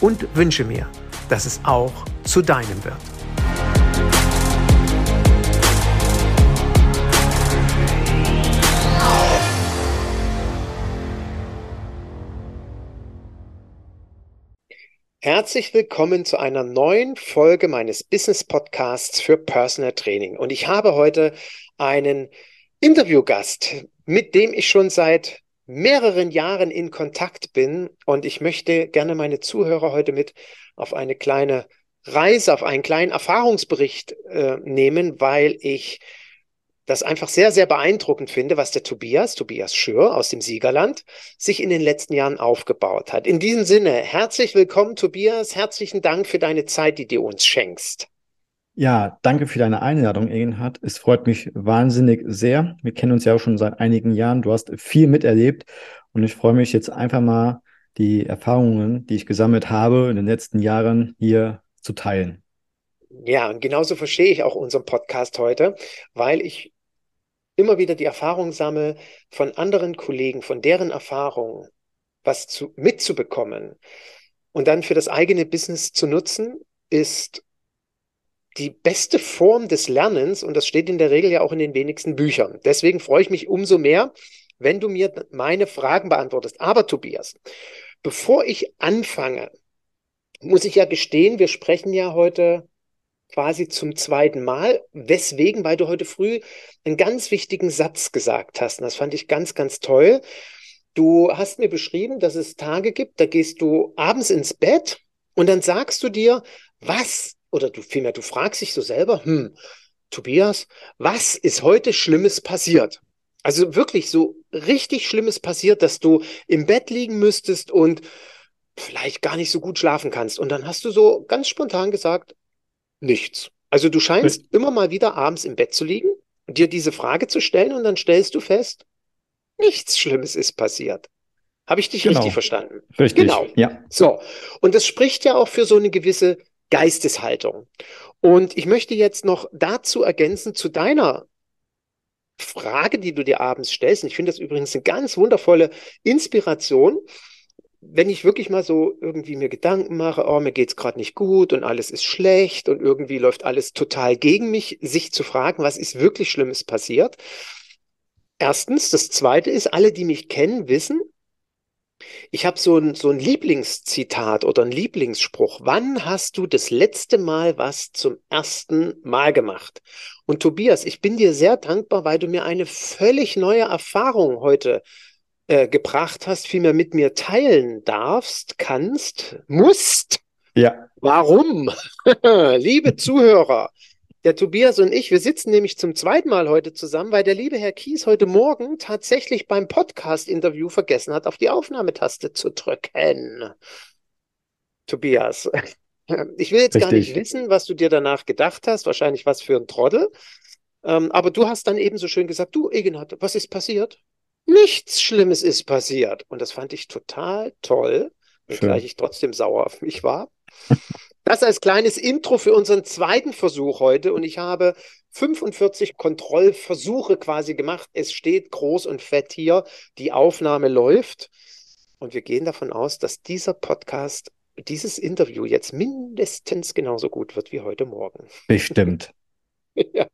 und wünsche mir, dass es auch zu deinem wird. Herzlich willkommen zu einer neuen Folge meines Business Podcasts für Personal Training. Und ich habe heute einen Interviewgast, mit dem ich schon seit mehreren Jahren in Kontakt bin und ich möchte gerne meine Zuhörer heute mit auf eine kleine Reise, auf einen kleinen Erfahrungsbericht äh, nehmen, weil ich das einfach sehr, sehr beeindruckend finde, was der Tobias, Tobias Schür aus dem Siegerland, sich in den letzten Jahren aufgebaut hat. In diesem Sinne, herzlich willkommen, Tobias. Herzlichen Dank für deine Zeit, die du uns schenkst. Ja, danke für deine Einladung, Egenhard. Es freut mich wahnsinnig sehr. Wir kennen uns ja auch schon seit einigen Jahren. Du hast viel miterlebt und ich freue mich jetzt einfach mal, die Erfahrungen, die ich gesammelt habe in den letzten Jahren hier zu teilen. Ja, und genauso verstehe ich auch unseren Podcast heute, weil ich immer wieder die Erfahrung sammle von anderen Kollegen, von deren Erfahrungen, was zu, mitzubekommen und dann für das eigene Business zu nutzen, ist die beste Form des Lernens und das steht in der Regel ja auch in den wenigsten Büchern. Deswegen freue ich mich umso mehr, wenn du mir meine Fragen beantwortest. Aber Tobias, bevor ich anfange, muss ich ja gestehen, wir sprechen ja heute quasi zum zweiten Mal. Weswegen? Weil du heute früh einen ganz wichtigen Satz gesagt hast. Und das fand ich ganz, ganz toll. Du hast mir beschrieben, dass es Tage gibt, da gehst du abends ins Bett und dann sagst du dir, was oder du vielmehr, du fragst dich so selber, hm, Tobias, was ist heute Schlimmes passiert? Also wirklich so richtig Schlimmes passiert, dass du im Bett liegen müsstest und vielleicht gar nicht so gut schlafen kannst. Und dann hast du so ganz spontan gesagt, nichts. Also du scheinst ich immer mal wieder abends im Bett zu liegen, dir diese Frage zu stellen und dann stellst du fest, nichts Schlimmes ist passiert. Habe ich dich genau. richtig verstanden? Richtig. Genau. Ja. So. Und das spricht ja auch für so eine gewisse Geisteshaltung. Und ich möchte jetzt noch dazu ergänzen zu deiner Frage, die du dir abends stellst. Und ich finde das übrigens eine ganz wundervolle Inspiration. Wenn ich wirklich mal so irgendwie mir Gedanken mache, oh, mir geht's gerade nicht gut und alles ist schlecht und irgendwie läuft alles total gegen mich, sich zu fragen, was ist wirklich Schlimmes passiert. Erstens, das zweite ist, alle, die mich kennen, wissen, ich habe so ein, so ein Lieblingszitat oder ein Lieblingsspruch. Wann hast du das letzte Mal was zum ersten Mal gemacht? Und Tobias, ich bin dir sehr dankbar, weil du mir eine völlig neue Erfahrung heute äh, gebracht hast, vielmehr mit mir teilen darfst, kannst, musst. Ja. Warum? Liebe Zuhörer, der Tobias und ich, wir sitzen nämlich zum zweiten Mal heute zusammen, weil der liebe Herr Kies heute Morgen tatsächlich beim Podcast-Interview vergessen hat, auf die Aufnahmetaste zu drücken. Tobias, ich will jetzt Richtig. gar nicht wissen, was du dir danach gedacht hast. Wahrscheinlich was für ein Trottel. Ähm, aber du hast dann eben so schön gesagt, du, Egenhard, was ist passiert? Nichts Schlimmes ist passiert. Und das fand ich total toll, wenngleich ich trotzdem sauer auf mich war. Das als kleines Intro für unseren zweiten Versuch heute. Und ich habe 45 Kontrollversuche quasi gemacht. Es steht groß und fett hier. Die Aufnahme läuft. Und wir gehen davon aus, dass dieser Podcast, dieses Interview jetzt mindestens genauso gut wird wie heute Morgen. Bestimmt. ja.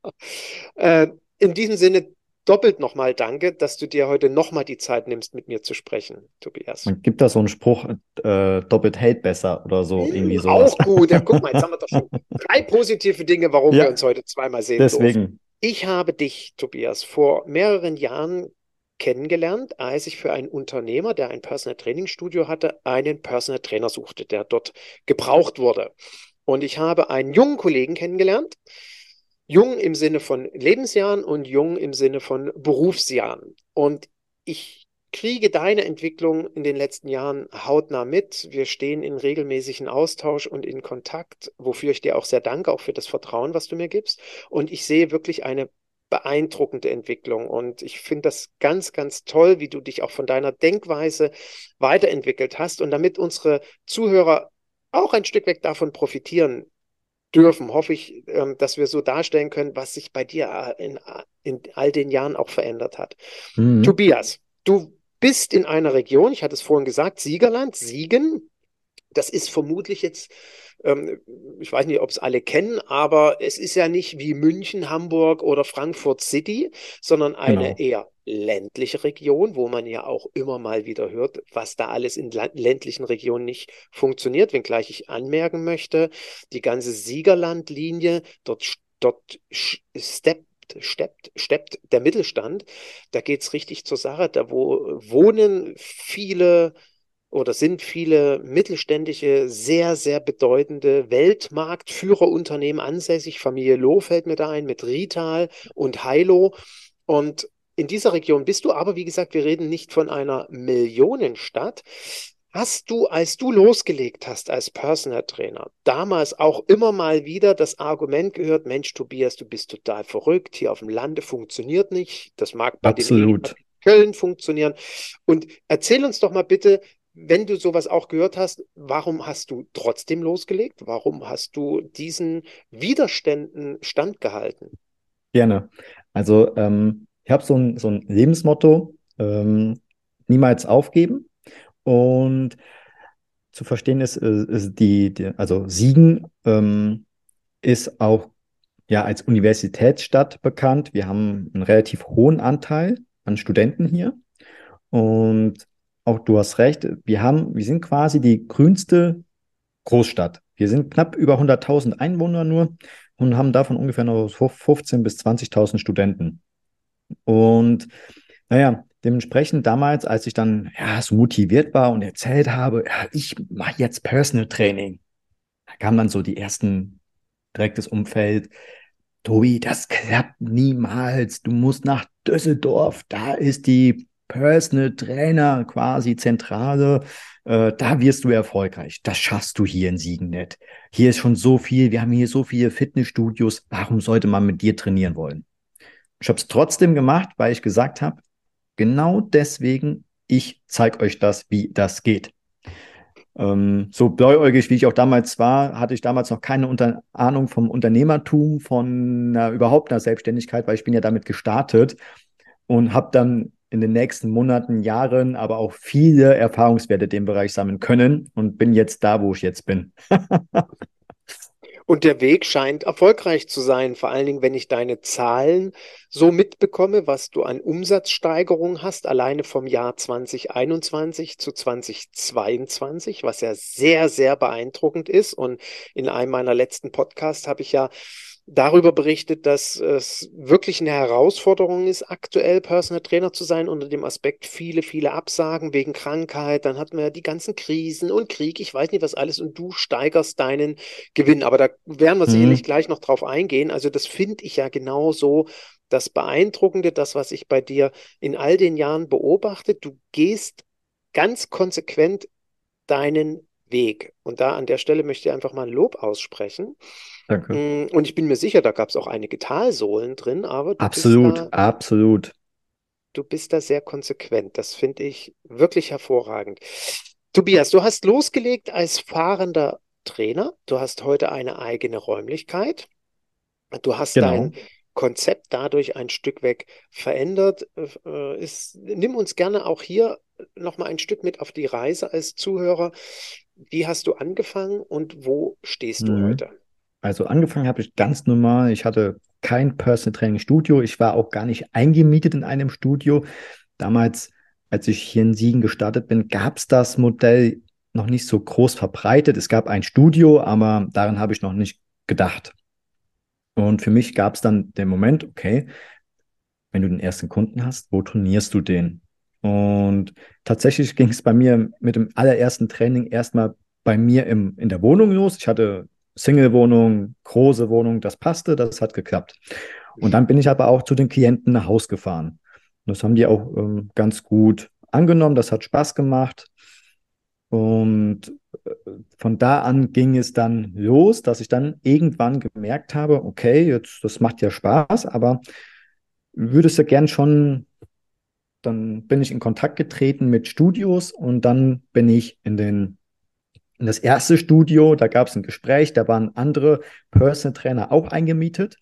Äh, in diesem Sinne, doppelt nochmal danke, dass du dir heute nochmal die Zeit nimmst, mit mir zu sprechen, Tobias. Man gibt da so einen Spruch, äh, doppelt hält besser oder so, hm, irgendwie so. Auch gut. Ja, guck mal, jetzt haben wir doch schon drei positive Dinge, warum ja, wir uns heute zweimal sehen. Deswegen. Durften. Ich habe dich, Tobias, vor mehreren Jahren kennengelernt, als ich für einen Unternehmer, der ein Personal Training Studio hatte, einen Personal Trainer suchte, der dort gebraucht wurde. Und ich habe einen jungen Kollegen kennengelernt, jung im Sinne von Lebensjahren und jung im Sinne von Berufsjahren. Und ich kriege deine Entwicklung in den letzten Jahren hautnah mit. Wir stehen in regelmäßigen Austausch und in Kontakt, wofür ich dir auch sehr danke, auch für das Vertrauen, was du mir gibst. Und ich sehe wirklich eine beeindruckende Entwicklung. Und ich finde das ganz, ganz toll, wie du dich auch von deiner Denkweise weiterentwickelt hast. Und damit unsere Zuhörer auch ein Stück weg davon profitieren dürfen, hoffe ich, ähm, dass wir so darstellen können, was sich bei dir äh, in, in all den Jahren auch verändert hat. Mhm. Tobias, du bist in einer Region, ich hatte es vorhin gesagt, Siegerland, Siegen. Das ist vermutlich jetzt ähm, ich weiß nicht, ob es alle kennen, aber es ist ja nicht wie München, Hamburg oder Frankfurt City, sondern eine genau. eher ländliche Region, wo man ja auch immer mal wieder hört, was da alles in ländlichen Regionen nicht funktioniert, wenngleich ich anmerken möchte, die ganze Siegerlandlinie, dort, dort steppt steppt, steppt der Mittelstand. Da geht es richtig zur Sache. Da wo wohnen viele oder sind viele mittelständische, sehr, sehr bedeutende Weltmarktführerunternehmen ansässig. Familie Loh fällt mir da ein mit Rital und Heilo. Und in dieser Region bist du aber, wie gesagt, wir reden nicht von einer Millionenstadt. Hast du, als du losgelegt hast als Personal Trainer, damals auch immer mal wieder das Argument gehört, Mensch, Tobias, du bist total verrückt, hier auf dem Lande funktioniert nicht. Das mag bei Absolut. den Köln funktionieren. Und erzähl uns doch mal bitte, wenn du sowas auch gehört hast, warum hast du trotzdem losgelegt? Warum hast du diesen Widerständen standgehalten? Gerne. Also ähm, ich habe so ein, so ein Lebensmotto, ähm, niemals aufgeben. Und zu verstehen ist, äh, ist die, die, also Siegen ähm, ist auch ja als Universitätsstadt bekannt. Wir haben einen relativ hohen Anteil an Studenten hier. Und auch du hast recht, wir haben, wir sind quasi die grünste Großstadt. Wir sind knapp über 100.000 Einwohner nur und haben davon ungefähr noch 15.000 bis 20.000 Studenten. Und naja, dementsprechend damals, als ich dann ja, so motiviert war und erzählt habe, ja, ich mache jetzt Personal Training, da kamen dann so die ersten direktes Umfeld. Tobi, das klappt niemals. Du musst nach Düsseldorf. Da ist die Personal Trainer quasi Zentrale, äh, da wirst du erfolgreich. Das schaffst du hier in Siegen nicht. Hier ist schon so viel, wir haben hier so viele Fitnessstudios. Warum sollte man mit dir trainieren wollen? Ich habe es trotzdem gemacht, weil ich gesagt habe, genau deswegen, ich zeige euch das, wie das geht. Ähm, so blauäugig, wie ich auch damals war, hatte ich damals noch keine Unter Ahnung vom Unternehmertum, von äh, überhaupt einer Selbstständigkeit, weil ich bin ja damit gestartet und habe dann in den nächsten Monaten, Jahren, aber auch viele Erfahrungswerte in dem Bereich sammeln können und bin jetzt da, wo ich jetzt bin. Und der Weg scheint erfolgreich zu sein, vor allen Dingen, wenn ich deine Zahlen so mitbekomme, was du an Umsatzsteigerung hast, alleine vom Jahr 2021 zu 2022, was ja sehr, sehr beeindruckend ist. Und in einem meiner letzten Podcasts habe ich ja darüber berichtet, dass es wirklich eine Herausforderung ist, aktuell Personal Trainer zu sein, unter dem Aspekt viele, viele Absagen wegen Krankheit. Dann hatten wir die ganzen Krisen und Krieg, ich weiß nicht was alles, und du steigerst deinen Gewinn. Aber da werden wir mhm. sicherlich gleich noch drauf eingehen. Also das finde ich ja genauso das Beeindruckende, das, was ich bei dir in all den Jahren beobachte. Du gehst ganz konsequent deinen Weg. Und da an der Stelle möchte ich einfach mal ein Lob aussprechen. Danke. Mm, und ich bin mir sicher, da gab es auch einige Talsohlen drin, aber absolut, da, absolut. Du bist da sehr konsequent. Das finde ich wirklich hervorragend. Tobias, du hast losgelegt als fahrender Trainer. Du hast heute eine eigene Räumlichkeit. Du hast genau. dein Konzept dadurch ein Stück weg verändert. Äh, ist, nimm uns gerne auch hier nochmal ein Stück mit auf die Reise als Zuhörer. Wie hast du angefangen und wo stehst du mhm. heute? Also angefangen habe ich ganz normal. Ich hatte kein Personal Training Studio. Ich war auch gar nicht eingemietet in einem Studio. Damals, als ich hier in Siegen gestartet bin, gab es das Modell noch nicht so groß verbreitet. Es gab ein Studio, aber daran habe ich noch nicht gedacht. Und für mich gab es dann den Moment, okay, wenn du den ersten Kunden hast, wo trainierst du den? Und tatsächlich ging es bei mir mit dem allerersten Training erstmal bei mir im, in der Wohnung los. Ich hatte Single-Wohnung, große Wohnung, das passte, das hat geklappt. Und dann bin ich aber auch zu den Klienten nach Haus gefahren. Und das haben die auch ähm, ganz gut angenommen, das hat Spaß gemacht. Und äh, von da an ging es dann los, dass ich dann irgendwann gemerkt habe, okay, jetzt das macht ja Spaß, aber würdest du gern schon, dann bin ich in Kontakt getreten mit Studios und dann bin ich in den in das erste Studio, da gab es ein Gespräch, da waren andere Personal Trainer auch eingemietet.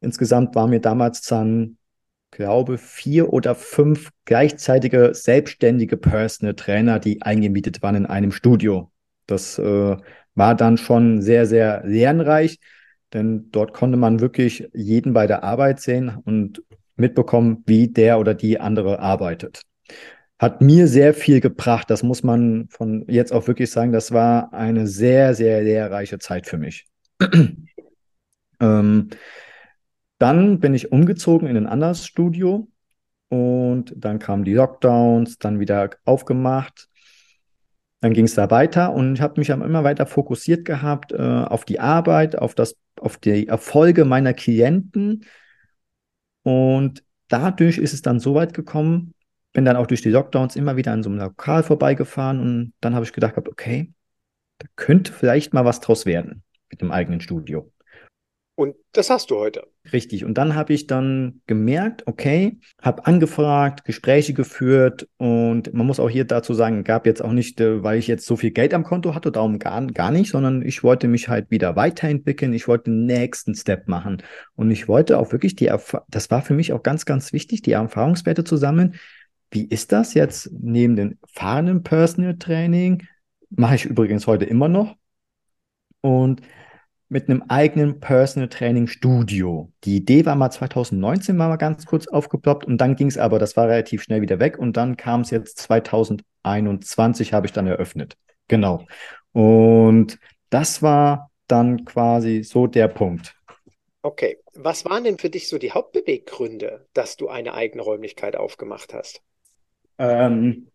Insgesamt waren mir damals dann, glaube vier oder fünf gleichzeitige selbstständige Personal Trainer, die eingemietet waren in einem Studio. Das äh, war dann schon sehr, sehr lernreich, denn dort konnte man wirklich jeden bei der Arbeit sehen und mitbekommen, wie der oder die andere arbeitet hat mir sehr viel gebracht. Das muss man von jetzt auch wirklich sagen. Das war eine sehr, sehr lehrreiche Zeit für mich. ähm, dann bin ich umgezogen in ein anderes Studio und dann kamen die Lockdowns, dann wieder aufgemacht. Dann ging es da weiter und ich habe mich immer weiter fokussiert gehabt äh, auf die Arbeit, auf das, auf die Erfolge meiner Klienten. Und dadurch ist es dann so weit gekommen, bin dann auch durch die Lockdowns immer wieder an so einem Lokal vorbeigefahren und dann habe ich gedacht, okay, da könnte vielleicht mal was draus werden mit dem eigenen Studio. Und das hast du heute. Richtig. Und dann habe ich dann gemerkt, okay, habe angefragt, Gespräche geführt und man muss auch hier dazu sagen, gab jetzt auch nicht, äh, weil ich jetzt so viel Geld am Konto hatte, darum gar, gar nicht, sondern ich wollte mich halt wieder weiterentwickeln. Ich wollte den nächsten Step machen. Und ich wollte auch wirklich die, Erf das war für mich auch ganz, ganz wichtig, die Erfahrungswerte zu sammeln. Wie ist das jetzt neben dem fahrenden Personal Training? Mache ich übrigens heute immer noch. Und mit einem eigenen Personal Training Studio. Die Idee war mal 2019 mal ganz kurz aufgeploppt und dann ging es aber, das war relativ schnell wieder weg und dann kam es jetzt 2021 habe ich dann eröffnet. Genau. Und das war dann quasi so der Punkt. Okay, was waren denn für dich so die Hauptbeweggründe, dass du eine eigene Räumlichkeit aufgemacht hast? Ähm,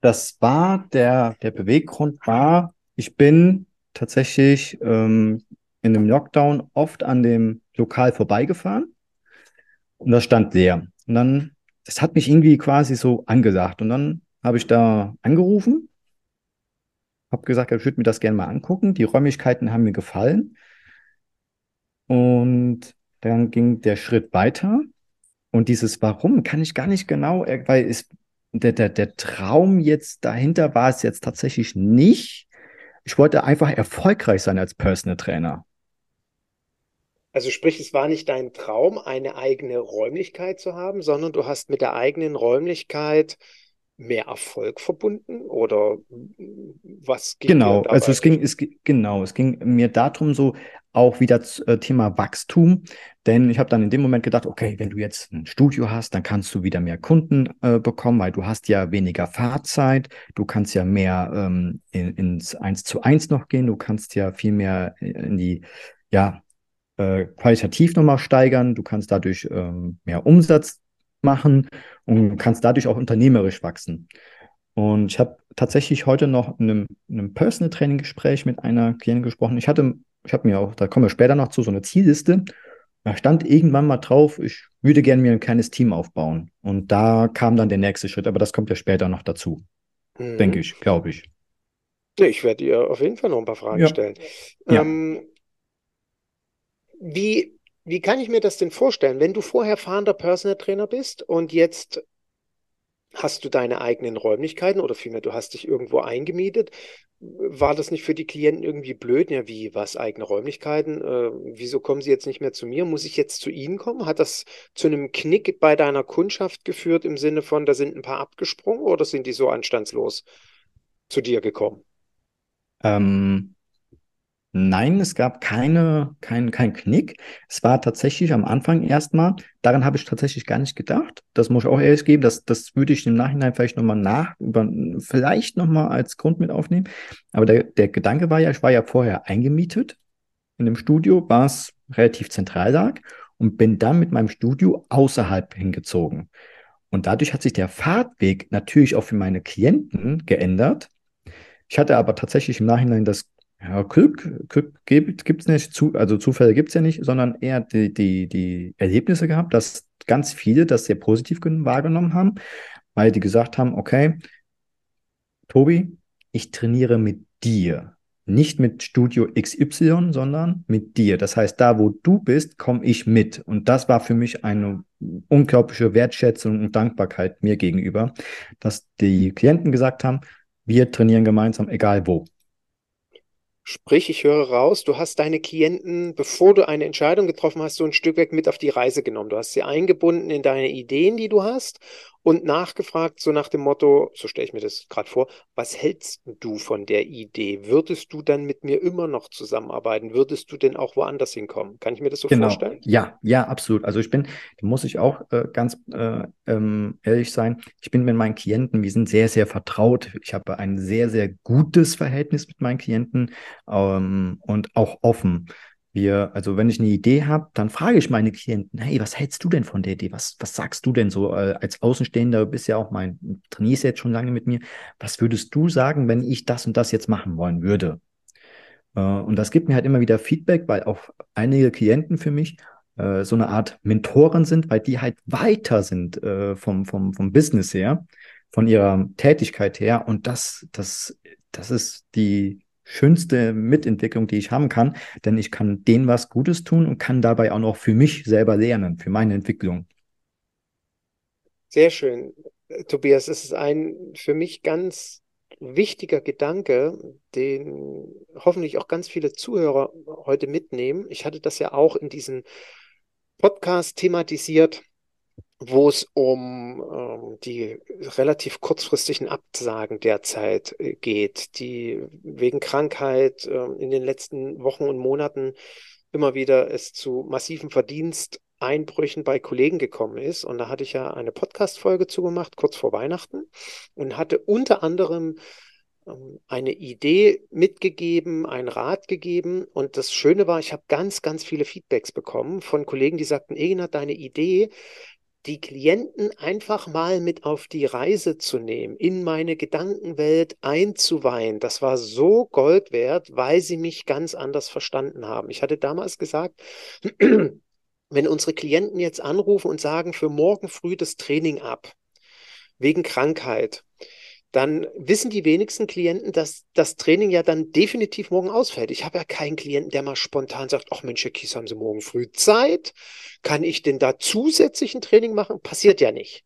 das war der, der Beweggrund war, ich bin tatsächlich ähm, in dem Lockdown oft an dem Lokal vorbeigefahren und das stand leer. Und dann, das hat mich irgendwie quasi so angesagt. Und dann habe ich da angerufen, habe gesagt, ich würde mir das gerne mal angucken. Die Räumlichkeiten haben mir gefallen. Und dann ging der Schritt weiter. Und dieses Warum kann ich gar nicht genau, weil es, der, der, der Traum jetzt dahinter war es jetzt tatsächlich nicht. Ich wollte einfach erfolgreich sein als Personal Trainer. Also sprich, es war nicht dein Traum, eine eigene Räumlichkeit zu haben, sondern du hast mit der eigenen Räumlichkeit mehr Erfolg verbunden oder was ging Genau, also es ging, es, genau, es ging mir darum, so auch wieder äh, Thema Wachstum, denn ich habe dann in dem Moment gedacht, okay, wenn du jetzt ein Studio hast, dann kannst du wieder mehr Kunden äh, bekommen, weil du hast ja weniger Fahrzeit, du kannst ja mehr ähm, in, ins Eins zu eins noch gehen, du kannst ja viel mehr in die, ja, äh, qualitativ nochmal steigern, du kannst dadurch ähm, mehr Umsatz machen und kannst dadurch auch unternehmerisch wachsen. Und ich habe tatsächlich heute noch in einem, in einem Personal Training Gespräch mit einer Klientin gesprochen. Ich hatte, ich habe mir auch, da kommen wir später noch zu, so eine Zielliste. Da stand irgendwann mal drauf, ich würde gerne mir ein kleines Team aufbauen. Und da kam dann der nächste Schritt, aber das kommt ja später noch dazu. Mhm. Denke ich, glaube ich. Ich werde dir auf jeden Fall noch ein paar Fragen ja. stellen. Ja. Ähm, wie, wie kann ich mir das denn vorstellen, wenn du vorher fahrender Personal Trainer bist und jetzt hast du deine eigenen Räumlichkeiten oder vielmehr du hast dich irgendwo eingemietet? War das nicht für die Klienten irgendwie blöd? Ja, wie, was, eigene Räumlichkeiten? Äh, wieso kommen sie jetzt nicht mehr zu mir? Muss ich jetzt zu ihnen kommen? Hat das zu einem Knick bei deiner Kundschaft geführt im Sinne von, da sind ein paar abgesprungen oder sind die so anstandslos zu dir gekommen? Ähm, Nein, es gab keine, kein, kein Knick. Es war tatsächlich am Anfang erstmal, daran habe ich tatsächlich gar nicht gedacht. Das muss ich auch ehrlich geben, das, das würde ich im Nachhinein vielleicht nochmal nach, über, vielleicht nochmal als Grund mit aufnehmen. Aber der, der Gedanke war ja, ich war ja vorher eingemietet in einem Studio, was relativ zentral lag und bin dann mit meinem Studio außerhalb hingezogen. Und dadurch hat sich der Fahrtweg natürlich auch für meine Klienten geändert. Ich hatte aber tatsächlich im Nachhinein das ja, Glück, Glück gibt es nicht, zu, also Zufälle gibt es ja nicht, sondern eher die, die, die Erlebnisse gehabt, dass ganz viele das sehr positiv wahrgenommen haben, weil die gesagt haben, okay, Tobi, ich trainiere mit dir. Nicht mit Studio XY, sondern mit dir. Das heißt, da wo du bist, komme ich mit. Und das war für mich eine unglaubliche Wertschätzung und Dankbarkeit mir gegenüber, dass die Klienten gesagt haben, wir trainieren gemeinsam, egal wo. Sprich, ich höre raus, du hast deine Klienten, bevor du eine Entscheidung getroffen hast, so ein Stück weg mit auf die Reise genommen. Du hast sie eingebunden in deine Ideen, die du hast und nachgefragt, so nach dem Motto, so stelle ich mir das gerade vor, was hältst du von der Idee? Würdest du dann mit mir immer noch zusammenarbeiten? Würdest du denn auch woanders hinkommen? Kann ich mir das so genau. vorstellen? Ja, ja, absolut. Also ich bin, da muss ich auch äh, ganz äh, ähm, ehrlich sein, ich bin mit meinen Klienten, wir sind sehr, sehr vertraut. Ich habe ein sehr, sehr gutes Verhältnis mit meinen Klienten ähm, und auch offen. Wir, also wenn ich eine Idee habe, dann frage ich meine Klienten, hey, was hältst du denn von der Idee? Was, was sagst du denn so äh, als Außenstehender? Du bist ja auch mein, trainierst jetzt schon lange mit mir. Was würdest du sagen, wenn ich das und das jetzt machen wollen würde? Äh, und das gibt mir halt immer wieder Feedback, weil auch einige Klienten für mich äh, so eine Art Mentoren sind, weil die halt weiter sind äh, vom, vom, vom Business her, von ihrer Tätigkeit her. Und das, das, das ist die, schönste Mitentwicklung, die ich haben kann, denn ich kann denen was Gutes tun und kann dabei auch noch für mich selber lernen, für meine Entwicklung. Sehr schön. Tobias, es ist ein für mich ganz wichtiger Gedanke, den hoffentlich auch ganz viele Zuhörer heute mitnehmen. Ich hatte das ja auch in diesem Podcast thematisiert, wo es um ähm, die relativ kurzfristigen Absagen derzeit äh, geht, die wegen Krankheit äh, in den letzten Wochen und Monaten immer wieder es zu massiven Verdiensteinbrüchen bei Kollegen gekommen ist. Und da hatte ich ja eine Podcast-Folge zugemacht, kurz vor Weihnachten, und hatte unter anderem ähm, eine Idee mitgegeben, einen Rat gegeben. Und das Schöne war, ich habe ganz, ganz viele Feedbacks bekommen von Kollegen, die sagten, Egner, deine Idee die Klienten einfach mal mit auf die Reise zu nehmen, in meine Gedankenwelt einzuweihen. Das war so Gold wert, weil sie mich ganz anders verstanden haben. Ich hatte damals gesagt, wenn unsere Klienten jetzt anrufen und sagen, für morgen früh das Training ab, wegen Krankheit, dann wissen die wenigsten Klienten, dass das Training ja dann definitiv morgen ausfällt. Ich habe ja keinen Klienten, der mal spontan sagt, ach Mensch, Herr Kies, haben Sie morgen früh Zeit? Kann ich denn da zusätzlich ein Training machen? Passiert ja nicht.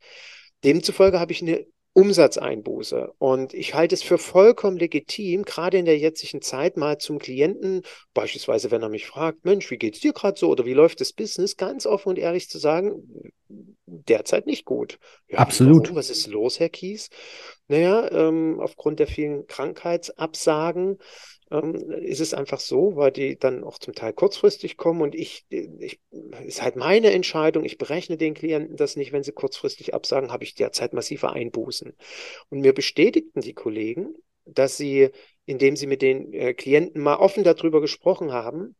Demzufolge habe ich eine Umsatzeinbuße. Und ich halte es für vollkommen legitim, gerade in der jetzigen Zeit mal zum Klienten, beispielsweise wenn er mich fragt, Mensch, wie geht's dir gerade so oder wie läuft das Business, ganz offen und ehrlich zu sagen, derzeit nicht gut. Ja, Absolut. Warum? Was ist los, Herr Kies? Naja, ähm, aufgrund der vielen Krankheitsabsagen ähm, ist es einfach so, weil die dann auch zum Teil kurzfristig kommen und ich, ich ist halt meine Entscheidung, ich berechne den Klienten das nicht, wenn sie kurzfristig absagen, habe ich derzeit massive Einbußen. Und mir bestätigten die Kollegen, dass sie, indem sie mit den äh, Klienten mal offen darüber gesprochen haben,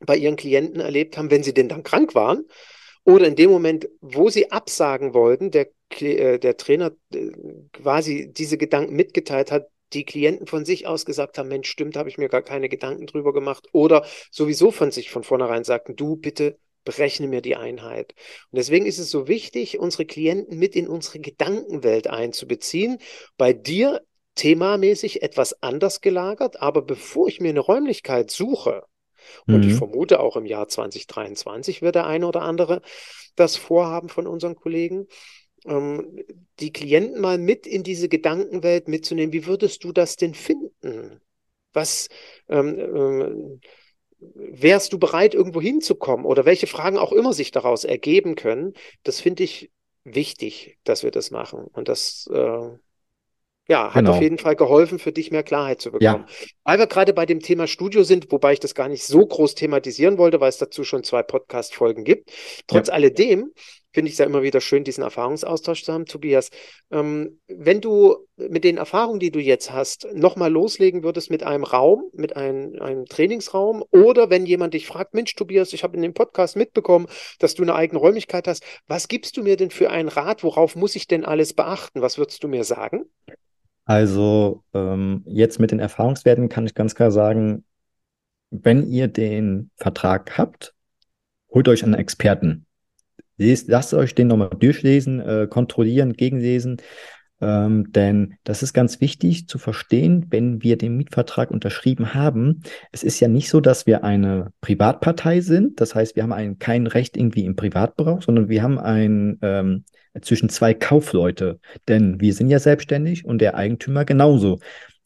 bei ihren Klienten erlebt haben, wenn sie denn dann krank waren, oder in dem Moment, wo sie absagen wollten, der, äh, der Trainer äh, quasi diese Gedanken mitgeteilt hat, die Klienten von sich aus gesagt haben, Mensch, stimmt, habe ich mir gar keine Gedanken drüber gemacht. Oder sowieso von sich von vornherein sagten, du bitte berechne mir die Einheit. Und deswegen ist es so wichtig, unsere Klienten mit in unsere Gedankenwelt einzubeziehen. Bei dir themamäßig etwas anders gelagert, aber bevor ich mir eine Räumlichkeit suche, und ich mhm. vermute, auch im Jahr 2023 wird der eine oder andere das vorhaben von unseren Kollegen, ähm, die Klienten mal mit in diese Gedankenwelt mitzunehmen. Wie würdest du das denn finden? Was ähm, ähm, wärst du bereit, irgendwo hinzukommen? Oder welche Fragen auch immer sich daraus ergeben können? Das finde ich wichtig, dass wir das machen. Und das äh, Ja, hat Genau. auf jeden Fall geholfen, für dich mehr Klarheit zu bekommen. Ja, Weil wir gerade bei dem Thema Studio sind, wobei ich das gar nicht so groß thematisieren wollte, weil es dazu schon zwei Podcast-Folgen gibt. Trotz ja. alledem finde ich es ja immer wieder schön, diesen Erfahrungsaustausch zu haben, Tobias. Ähm, wenn du mit den Erfahrungen, die du jetzt hast, nochmal loslegen würdest mit einem Raum, mit einem, einem Trainingsraum, oder wenn jemand dich fragt, Mensch, Tobias, ich habe in dem Podcast mitbekommen, dass du eine eigene Räumlichkeit hast, was gibst du mir denn für einen Rat? Worauf muss ich denn alles beachten? Was würdest du mir sagen? Also ähm, jetzt mit den Erfahrungswerten kann ich ganz klar sagen, wenn ihr den Vertrag habt, holt euch einen Experten. Lest, lasst euch den nochmal durchlesen, äh, kontrollieren, gegenlesen. Ähm, denn das ist ganz wichtig zu verstehen, wenn wir den Mietvertrag unterschrieben haben. Es ist ja nicht so, dass wir eine Privatpartei sind. Das heißt, wir haben ein, kein Recht irgendwie im Privatbereich, sondern wir haben ein ähm, zwischen zwei Kaufleute. Denn wir sind ja selbstständig und der Eigentümer genauso.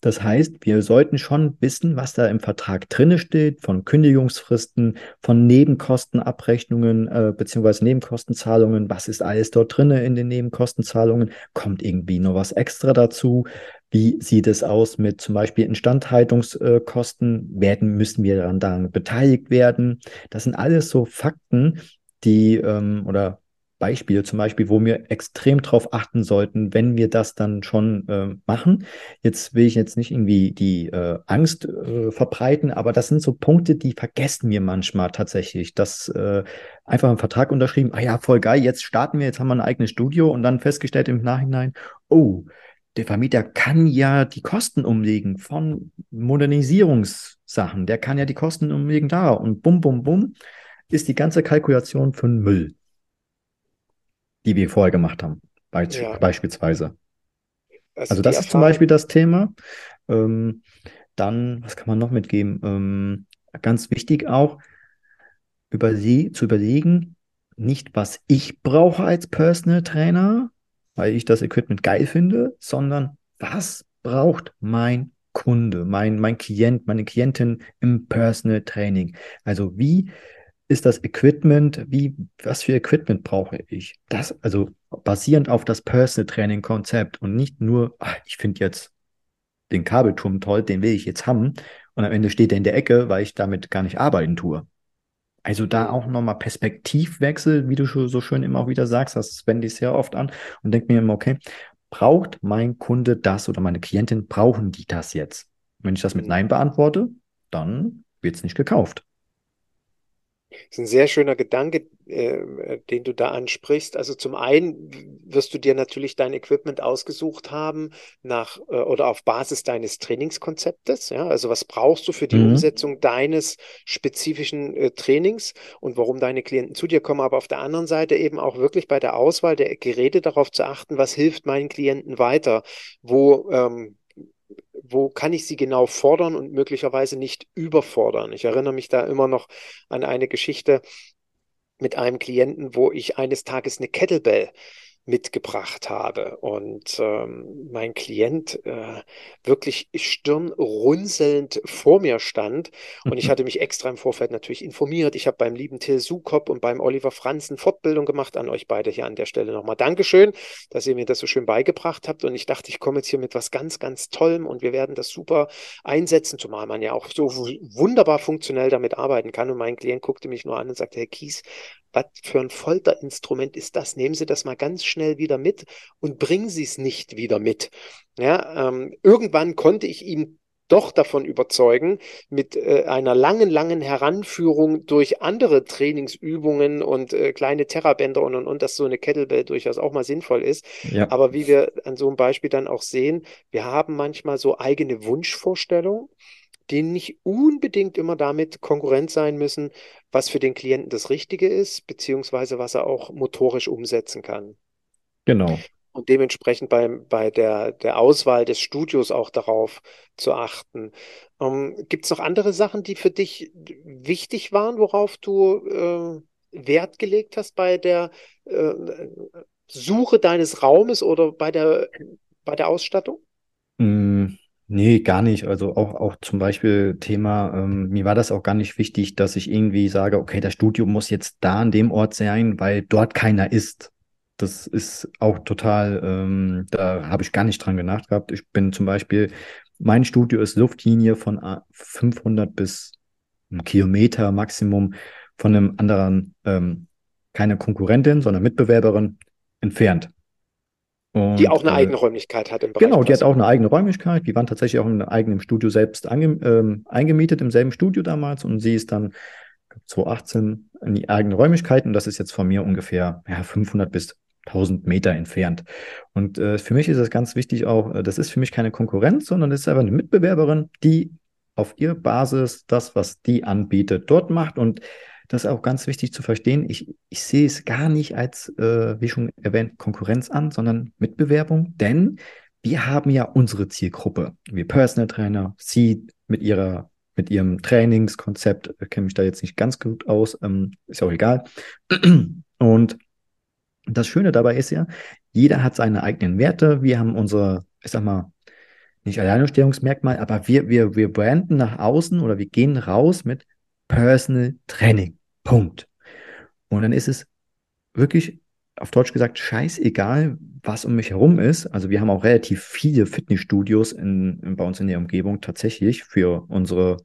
Das heißt, wir sollten schon wissen, was da im Vertrag drinne steht, von Kündigungsfristen, von Nebenkostenabrechnungen äh, beziehungsweise Nebenkostenzahlungen. Was ist alles dort drinne in den Nebenkostenzahlungen? Kommt irgendwie noch was extra dazu? Wie sieht es aus mit zum Beispiel Instandhaltungskosten? Werden, müssen wir daran, daran beteiligt werden? Das sind alles so Fakten, die ähm, oder Beispiele zum Beispiel, wo wir extrem drauf achten sollten, wenn wir das dann schon äh, machen. Jetzt will ich jetzt nicht irgendwie die äh, Angst äh, verbreiten, aber das sind so Punkte, die vergessen wir manchmal tatsächlich. dass äh, einfach einen Vertrag unterschrieben, ah ja, voll geil, jetzt starten wir, jetzt haben wir ein eigenes Studio und dann festgestellt im Nachhinein, oh, der Vermieter kann ja die Kosten umlegen von Modernisierungssachen, der kann ja die Kosten umlegen da und bum, bum, bum, ist die ganze Kalkulation für den Müll die wir vorher gemacht haben, be Ja, beispielsweise. also Also das ist zum Erfahrung. Beispiel das Thema. Ähm, dann, was kann man noch mitgeben? Ähm, ganz wichtig auch, überle zu überlegen, nicht was ich brauche als Personal Trainer, weil ich das Equipment geil finde, sondern was braucht mein Kunde, mein, mein Klient, meine Klientin im Personal Training? Also wie ist das Equipment, wie, was für Equipment brauche ich? Das, also basierend auf das Personal Training Konzept und nicht nur, ach, ich finde jetzt den Kabelturm toll, den will ich jetzt haben und am Ende steht er in der Ecke, weil ich damit gar nicht arbeiten tue. Also da auch Mhm. nochmal Perspektivwechsel, wie du so schön immer auch wieder sagst, das wende ich sehr oft an und denke mir immer, okay, braucht mein Kunde das oder meine Klientin, brauchen die das jetzt? Wenn ich das mit Mhm. Nein beantworte, dann wird es nicht gekauft. Das ist ein sehr schöner Gedanke, äh, den du da ansprichst. Also zum einen wirst du dir natürlich dein Equipment ausgesucht haben nach äh, oder auf Basis deines Trainingskonzeptes. Ja, also was brauchst du für die Mhm. Umsetzung deines spezifischen äh, Trainings und warum deine Klienten zu dir kommen. Aber auf der anderen Seite eben auch wirklich bei der Auswahl der Geräte darauf zu achten, was hilft meinen Klienten weiter, wo ähm, wo kann ich sie genau fordern und möglicherweise nicht überfordern? Ich erinnere mich da immer noch an eine Geschichte mit einem Klienten, wo ich eines Tages eine Kettlebell mitgebracht habe. Und ähm, mein Klient äh, wirklich stirnrunzelnd vor mir stand. Und ich hatte mich extra im Vorfeld natürlich informiert. Ich habe beim lieben Till Sukop und beim Oliver Franzen Fortbildung gemacht. An euch beide hier an der Stelle nochmal Dankeschön, dass ihr mir das so schön beigebracht habt. Und ich dachte, ich komme jetzt hier mit was ganz, ganz Tollem. Und wir werden das super einsetzen, zumal man ja auch so wunderbar funktionell damit arbeiten kann. Und mein Klient guckte mich nur an und sagte, Herr Kies, was für ein Folterinstrument ist das? Nehmen Sie das mal ganz schnell wieder mit und bringen Sie es nicht wieder mit. Ja, ähm, irgendwann konnte ich ihn doch davon überzeugen, mit äh, einer langen, langen Heranführung durch andere Trainingsübungen und äh, kleine Terrabänder und, und, und, dass so eine Kettlebell durchaus auch mal sinnvoll ist. Ja. Aber wie wir an so einem Beispiel dann auch sehen, wir haben manchmal so eigene Wunschvorstellungen die nicht unbedingt immer damit konkurrent sein müssen, was für den Klienten das Richtige ist, beziehungsweise was er auch motorisch umsetzen kann. Genau. Und dementsprechend bei, bei der, der Auswahl des Studios auch darauf zu achten. Ähm, Gibt es noch andere Sachen, die für dich wichtig waren, worauf du äh, Wert gelegt hast bei der äh, Suche deines Raumes oder bei der, bei der Ausstattung? Mm, nee, gar nicht. Also auch, auch zum Beispiel Thema, ähm, mir war das auch gar nicht wichtig, dass ich irgendwie sage, okay, das Studio muss jetzt da an dem Ort sein, weil dort keiner ist. das ist auch total, ähm, da habe ich gar nicht dran gedacht gehabt. Ich bin zum Beispiel, mein Studio ist Luftlinie von 500 bis einem Kilometer Maximum von einem anderen, ähm, keine Konkurrentin, sondern Mitbewerberin entfernt. Und, die auch eine äh, eigene Räumlichkeit hat im Bereich. Genau, die hat auch eine eigene Räumlichkeit. Die waren tatsächlich auch in einem eigenen Studio selbst ähm, eingemietet, im selben Studio damals. Und sie ist dann 2018 in die eigenen Räumlichkeiten. Das ist jetzt von mir ungefähr ja, 500 bis 1000 Meter entfernt. Und äh, für mich ist das ganz wichtig auch, äh, das ist für mich keine Konkurrenz, sondern das ist einfach eine Mitbewerberin, die auf ihrer Basis das, was die anbietet, dort macht. Und das ist auch ganz wichtig zu verstehen. Ich, ich sehe es gar nicht als, äh, wie schon erwähnt, Konkurrenz an, sondern Mitbewerbung, denn wir haben ja unsere Zielgruppe. Wir Personal Trainer, sie mit ihrer mit ihrem Trainingskonzept, äh, kenne mich da jetzt nicht ganz gut aus, ähm, ist auch egal. Und das Schöne dabei ist ja, jeder hat seine eigenen Werte. Wir haben unsere, ich sag mal, nicht Alleinstellungsmerkmal, aber wir, wir, wir branden nach außen oder wir gehen raus mit Personal Training. Punkt. Und dann ist es wirklich auf Deutsch gesagt scheißegal, was um mich herum ist. Also wir haben auch relativ viele Fitnessstudios in, in bei uns in der Umgebung tatsächlich für unsere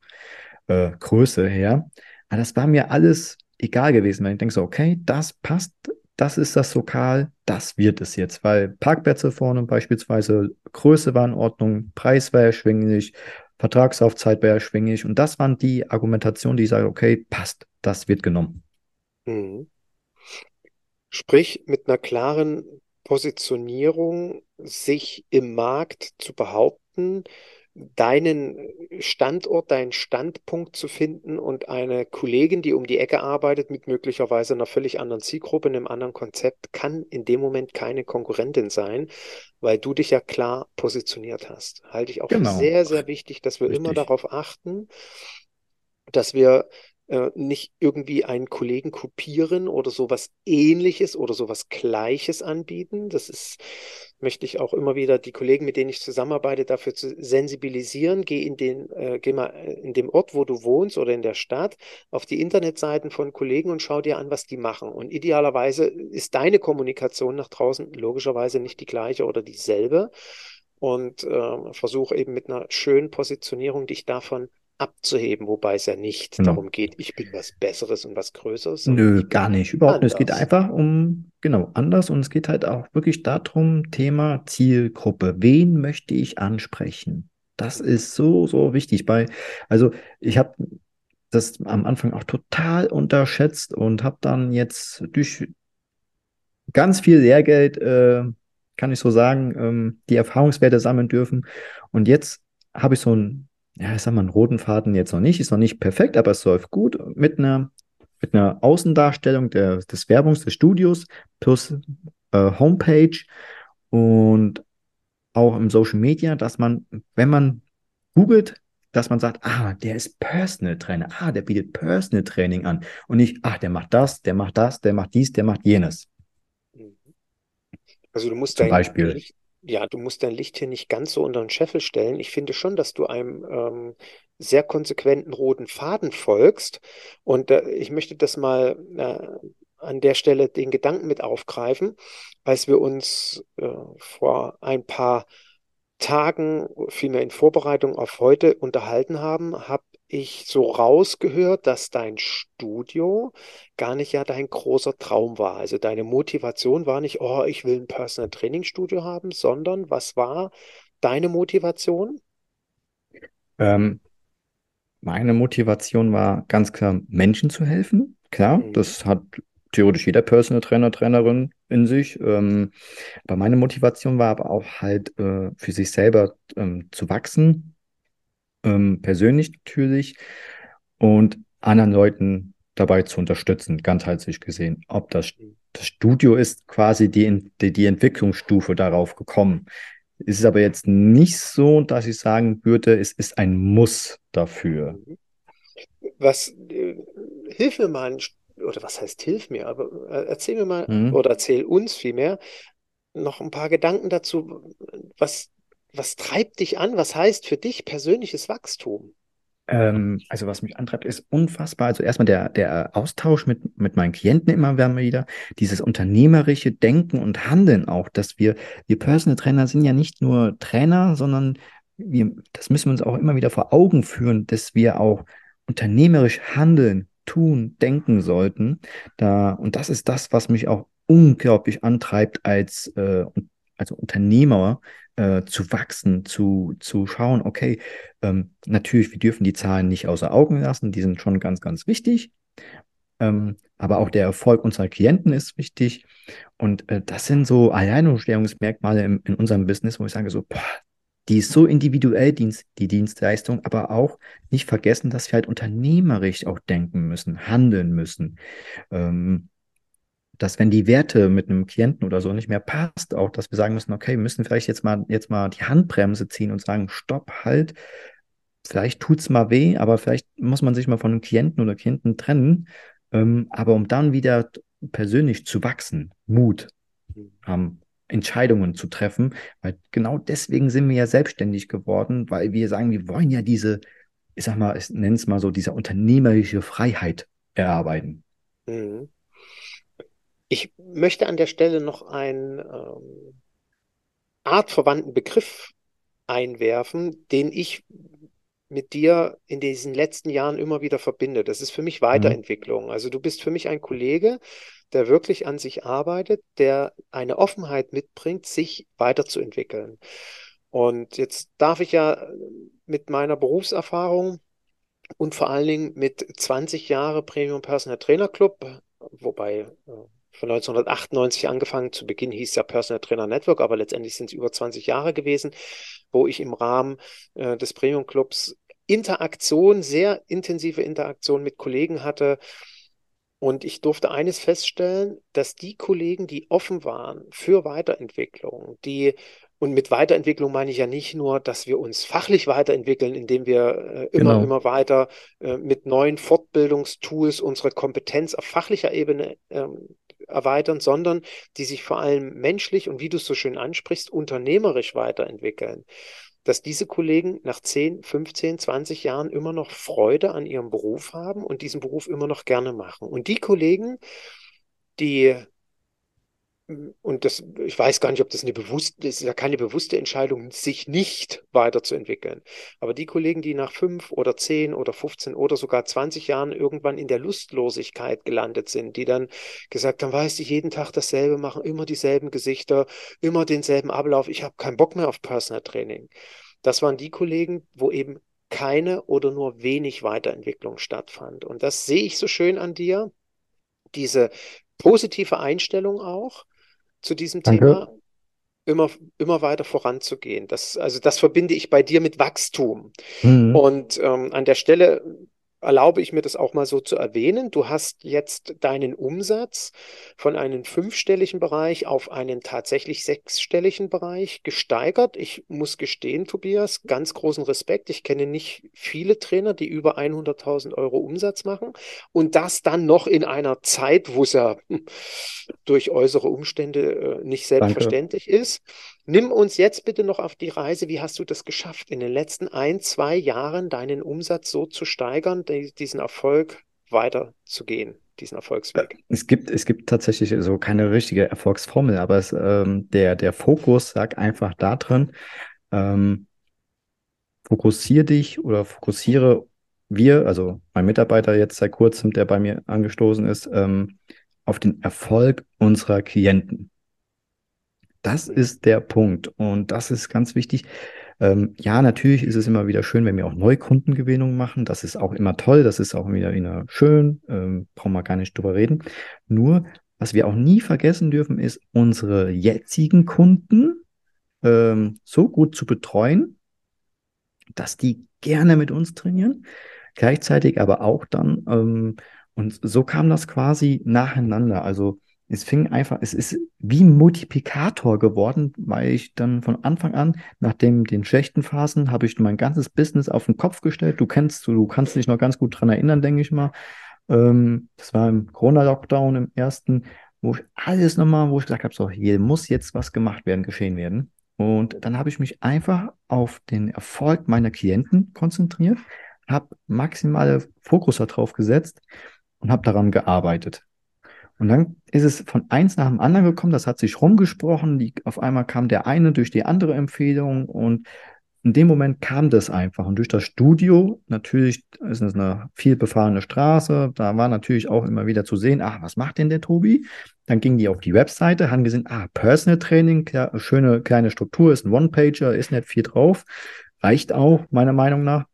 äh, Größe her. Aber das war mir alles egal gewesen, weil ich denke so, okay, das passt, das ist das Lokal, das wird es jetzt, weil Parkplätze vorne beispielsweise, Größe war in Ordnung, Preis war erschwinglich, Vertragsaufzeit war erschwinglich und das waren die Argumentationen, die ich sage, okay, passt, das wird genommen. Mhm. Sprich, mit einer klaren Positionierung sich im Markt zu behaupten, deinen Standort, deinen Standpunkt zu finden und eine Kollegin, die um die Ecke arbeitet, mit möglicherweise einer völlig anderen Zielgruppe, einem anderen Konzept, kann in dem Moment keine Konkurrentin sein, weil du dich ja klar positioniert hast. Halte ich auch genau. für sehr, sehr wichtig, dass wir Richtig. immer darauf achten, dass wir äh, nicht irgendwie einen Kollegen kopieren oder sowas ähnliches oder sowas Gleiches anbieten. Das ist, möchte ich auch immer wieder die Kollegen, mit denen ich zusammenarbeite, dafür zu sensibilisieren. Geh in den, äh, geh mal äh, in dem Ort, wo du wohnst oder in der Stadt, auf die Internetseiten von Kollegen und schau dir an, was die machen. Und idealerweise ist deine Kommunikation nach draußen logischerweise nicht die gleiche oder dieselbe. Und äh, versuche eben mit einer schönen Positionierung dich davon abzuheben, wobei es ja nicht genau. darum geht, ich bin was Besseres und was Größeres. Nö, gar nicht, überhaupt nicht. Es geht einfach um, genau, anders und es geht halt auch wirklich darum, Thema Zielgruppe. Wen möchte ich ansprechen? Das ist so, so wichtig. Bei, also ich habe das am Anfang auch total unterschätzt und habe dann jetzt durch ganz viel Lehrgeld, äh, kann ich so sagen, ähm, die Erfahrungswerte sammeln dürfen. Und jetzt habe ich so ein ja, ich sag mal, einen roten Faden jetzt noch nicht, ist noch nicht perfekt, aber es läuft gut mit einer, mit einer Außendarstellung der, des Werbungs des Studios plus äh, Homepage und auch im Social Media, dass man, wenn man googelt, dass man sagt, ah, der ist Personal Trainer, ah, der bietet Personal Training an und nicht, ach, der macht das, der macht das, der macht dies, der macht jenes. Also du musst Zum Beispiel ja, du musst dein Licht hier nicht ganz so unter den Scheffel stellen. Ich finde schon, dass du einem ähm, sehr konsequenten roten Faden folgst. Und äh, ich möchte das mal äh, an der Stelle den Gedanken mit aufgreifen, als wir uns äh, vor ein paar Tagen, vielmehr in Vorbereitung auf heute unterhalten haben, habe ich so rausgehört, dass dein Studio gar nicht ja dein großer Traum war. Also deine Motivation war nicht, oh, ich will ein Personal Training Studio haben, sondern was war deine Motivation? Ähm, meine Motivation war ganz klar, Menschen zu helfen. Klar, mhm. das hat theoretisch jeder Personal Trainer, Trainerin in sich. Ähm, aber meine Motivation war aber auch halt äh, für sich selber ähm, zu wachsen, ähm, persönlich natürlich und anderen Leuten dabei zu unterstützen, ganzheitlich gesehen. Ob das, das Studio ist quasi die, die, die Entwicklungsstufe darauf gekommen. Es ist aber jetzt nicht so, dass ich sagen würde, es ist ein Muss dafür. Was äh, hilf mir mal, oder was heißt hilf mir, aber äh, erzähl mir mal, mhm. oder erzähl uns vielmehr, noch ein paar Gedanken dazu, was was treibt dich an? Was heißt für dich persönliches Wachstum? Ähm, also was mich antreibt, ist unfassbar. Also erstmal der, der Austausch mit, mit meinen Klienten immer wieder, dieses unternehmerische Denken und Handeln auch, dass wir, wir Personal Trainer sind ja nicht nur Trainer, sondern wir, das müssen wir uns auch immer wieder vor Augen führen, dass wir auch unternehmerisch handeln, tun, denken sollten. Da, und das ist das, was mich auch unglaublich antreibt als, äh, als Unternehmer, äh, zu wachsen, zu, zu schauen, okay, ähm, natürlich, wir dürfen die Zahlen nicht außer Augen lassen, die sind schon ganz, ganz wichtig. Ähm, aber auch der Erfolg unserer Klienten ist wichtig. Und äh, das sind so Alleinstellungsmerkmale im, in unserem Business, wo ich sage, so, boah, die ist so individuell, die Dienstleistung, aber auch nicht vergessen, dass wir halt unternehmerisch auch denken müssen, handeln müssen. Ähm, dass wenn die Werte mit einem Klienten oder so nicht mehr passt, auch, dass wir sagen müssen, okay, wir müssen vielleicht jetzt mal, jetzt mal die Handbremse ziehen und sagen, stopp, halt, vielleicht tut es mal weh, aber vielleicht muss man sich mal von einem Klienten oder Klienten trennen, ähm, aber um dann wieder persönlich zu wachsen, Mut haben, Entscheidungen zu treffen, weil genau deswegen sind wir ja selbstständig geworden, weil wir sagen, wir wollen ja diese, ich sag mal, ich nenne es mal so, diese unternehmerische Freiheit erarbeiten. Mhm. Ich möchte an der Stelle noch einen ähm, artverwandten Begriff einwerfen, den ich mit dir in diesen letzten Jahren immer wieder verbinde. Das ist für mich mhm. Weiterentwicklung. Also du bist für mich ein Kollege, der wirklich an sich arbeitet, der eine Offenheit mitbringt, sich weiterzuentwickeln. Und jetzt darf ich ja mit meiner Berufserfahrung und vor allen Dingen mit 20 Jahre Premium Personal Trainer Club, wobei äh, von 1998 angefangen. Zu Beginn hieß es ja Personal Trainer Network, aber letztendlich sind es über 20 Jahre gewesen, wo ich im Rahmen äh, des Premium Clubs Interaktion, sehr intensive Interaktion mit Kollegen hatte. Und ich durfte eines feststellen, dass die Kollegen, die offen waren für Weiterentwicklung, die und mit Weiterentwicklung meine ich ja nicht nur, dass wir uns fachlich weiterentwickeln, indem wir äh, immer, genau. immer weiter äh, mit neuen Fortbildungstools unsere Kompetenz auf fachlicher Ebene ähm, erweitern, sondern die sich vor allem menschlich und wie du es so schön ansprichst, unternehmerisch weiterentwickeln. Dass diese Kollegen nach 10, 15, 20 Jahren immer noch Freude an ihrem Beruf haben und diesen Beruf immer noch gerne machen. Und die Kollegen, die und das, ich weiß gar nicht, ob das eine bewusste, das ist ja keine bewusste Entscheidung, sich nicht weiterzuentwickeln. Aber die Kollegen, die nach fünf oder zehn oder 15 oder sogar 20 Jahren irgendwann in der Lustlosigkeit gelandet sind, die dann gesagt haben, weißt du, jeden Tag dasselbe machen, immer dieselben Gesichter, immer denselben Ablauf, ich habe keinen Bock mehr auf Personal Training. Das waren die Kollegen, wo eben keine oder nur wenig Weiterentwicklung stattfand. Und das sehe ich so schön an dir, diese positive Einstellung auch, zu diesem Danke. Thema, immer, immer weiter voranzugehen. Das, also das verbinde ich bei dir mit Wachstum. Mhm. Und ähm, an der Stelle erlaube ich mir das auch mal so zu erwähnen. Du hast jetzt deinen Umsatz von einem fünfstelligen Bereich auf einen tatsächlich sechsstelligen Bereich gesteigert. Ich muss gestehen, Tobias, ganz großen Respekt. Ich kenne nicht viele Trainer, die über 100.000 Euro Umsatz machen und das dann noch in einer Zeit, wo es ja durch äußere Umstände äh, nicht selbstverständlich Danke. ist. Nimm uns jetzt bitte noch auf die Reise. Wie hast du das geschafft, in den letzten ein, zwei Jahren deinen Umsatz so zu steigern, diesen Erfolg weiterzugehen, diesen Erfolgsweg? Äh, es gibt, es gibt tatsächlich so keine richtige Erfolgsformel, aber es, ähm, der, der Fokus sagt einfach da ähm, fokussiere dich oder fokussiere wir, also mein Mitarbeiter jetzt seit kurzem, der bei mir angestoßen ist, ähm, auf den Erfolg unserer Klienten. Das ist der Punkt. Und das ist ganz wichtig. Ähm, ja, natürlich ist es immer wieder schön, wenn wir auch Neukundengewinnung machen. Das ist auch immer toll. Das ist auch wieder, wieder schön. Ähm, brauchen wir gar nicht drüber reden. Nur, was wir auch nie vergessen dürfen, ist, unsere jetzigen Kunden ähm, so gut zu betreuen, dass die gerne mit uns trainieren. Gleichzeitig aber auch dann, ähm, und so kam das quasi nacheinander. Also, es fing einfach, es ist wie ein Multiplikator geworden, weil ich dann von Anfang an, nach dem, den schlechten Phasen, habe ich mein ganzes Business auf den Kopf gestellt. Du kennst, du, du kannst dich noch ganz gut dran erinnern, denke ich mal. Ähm, das war im Corona-Lockdown im ersten, wo ich alles nochmal, wo ich gesagt habe, so, hier muss jetzt was gemacht werden, geschehen werden. Und dann habe ich mich einfach auf den Erfolg meiner Klienten konzentriert, habe maximale Fokus darauf gesetzt und habe daran gearbeitet. Und dann ist es von eins nach dem anderen gekommen, das hat sich rumgesprochen, die, auf einmal kam der eine durch die andere Empfehlung und in dem Moment kam das einfach. Und durch das Studio, natürlich ist es eine viel befahrene Straße, da war natürlich auch immer wieder zu sehen, ach, was macht denn der Tobi? Dann gingen die auf die Webseite, haben gesehen, ah, Personal Training, klar, schöne kleine Struktur, ist ein One-Pager, ist nicht viel drauf, reicht auch, meiner Meinung nach.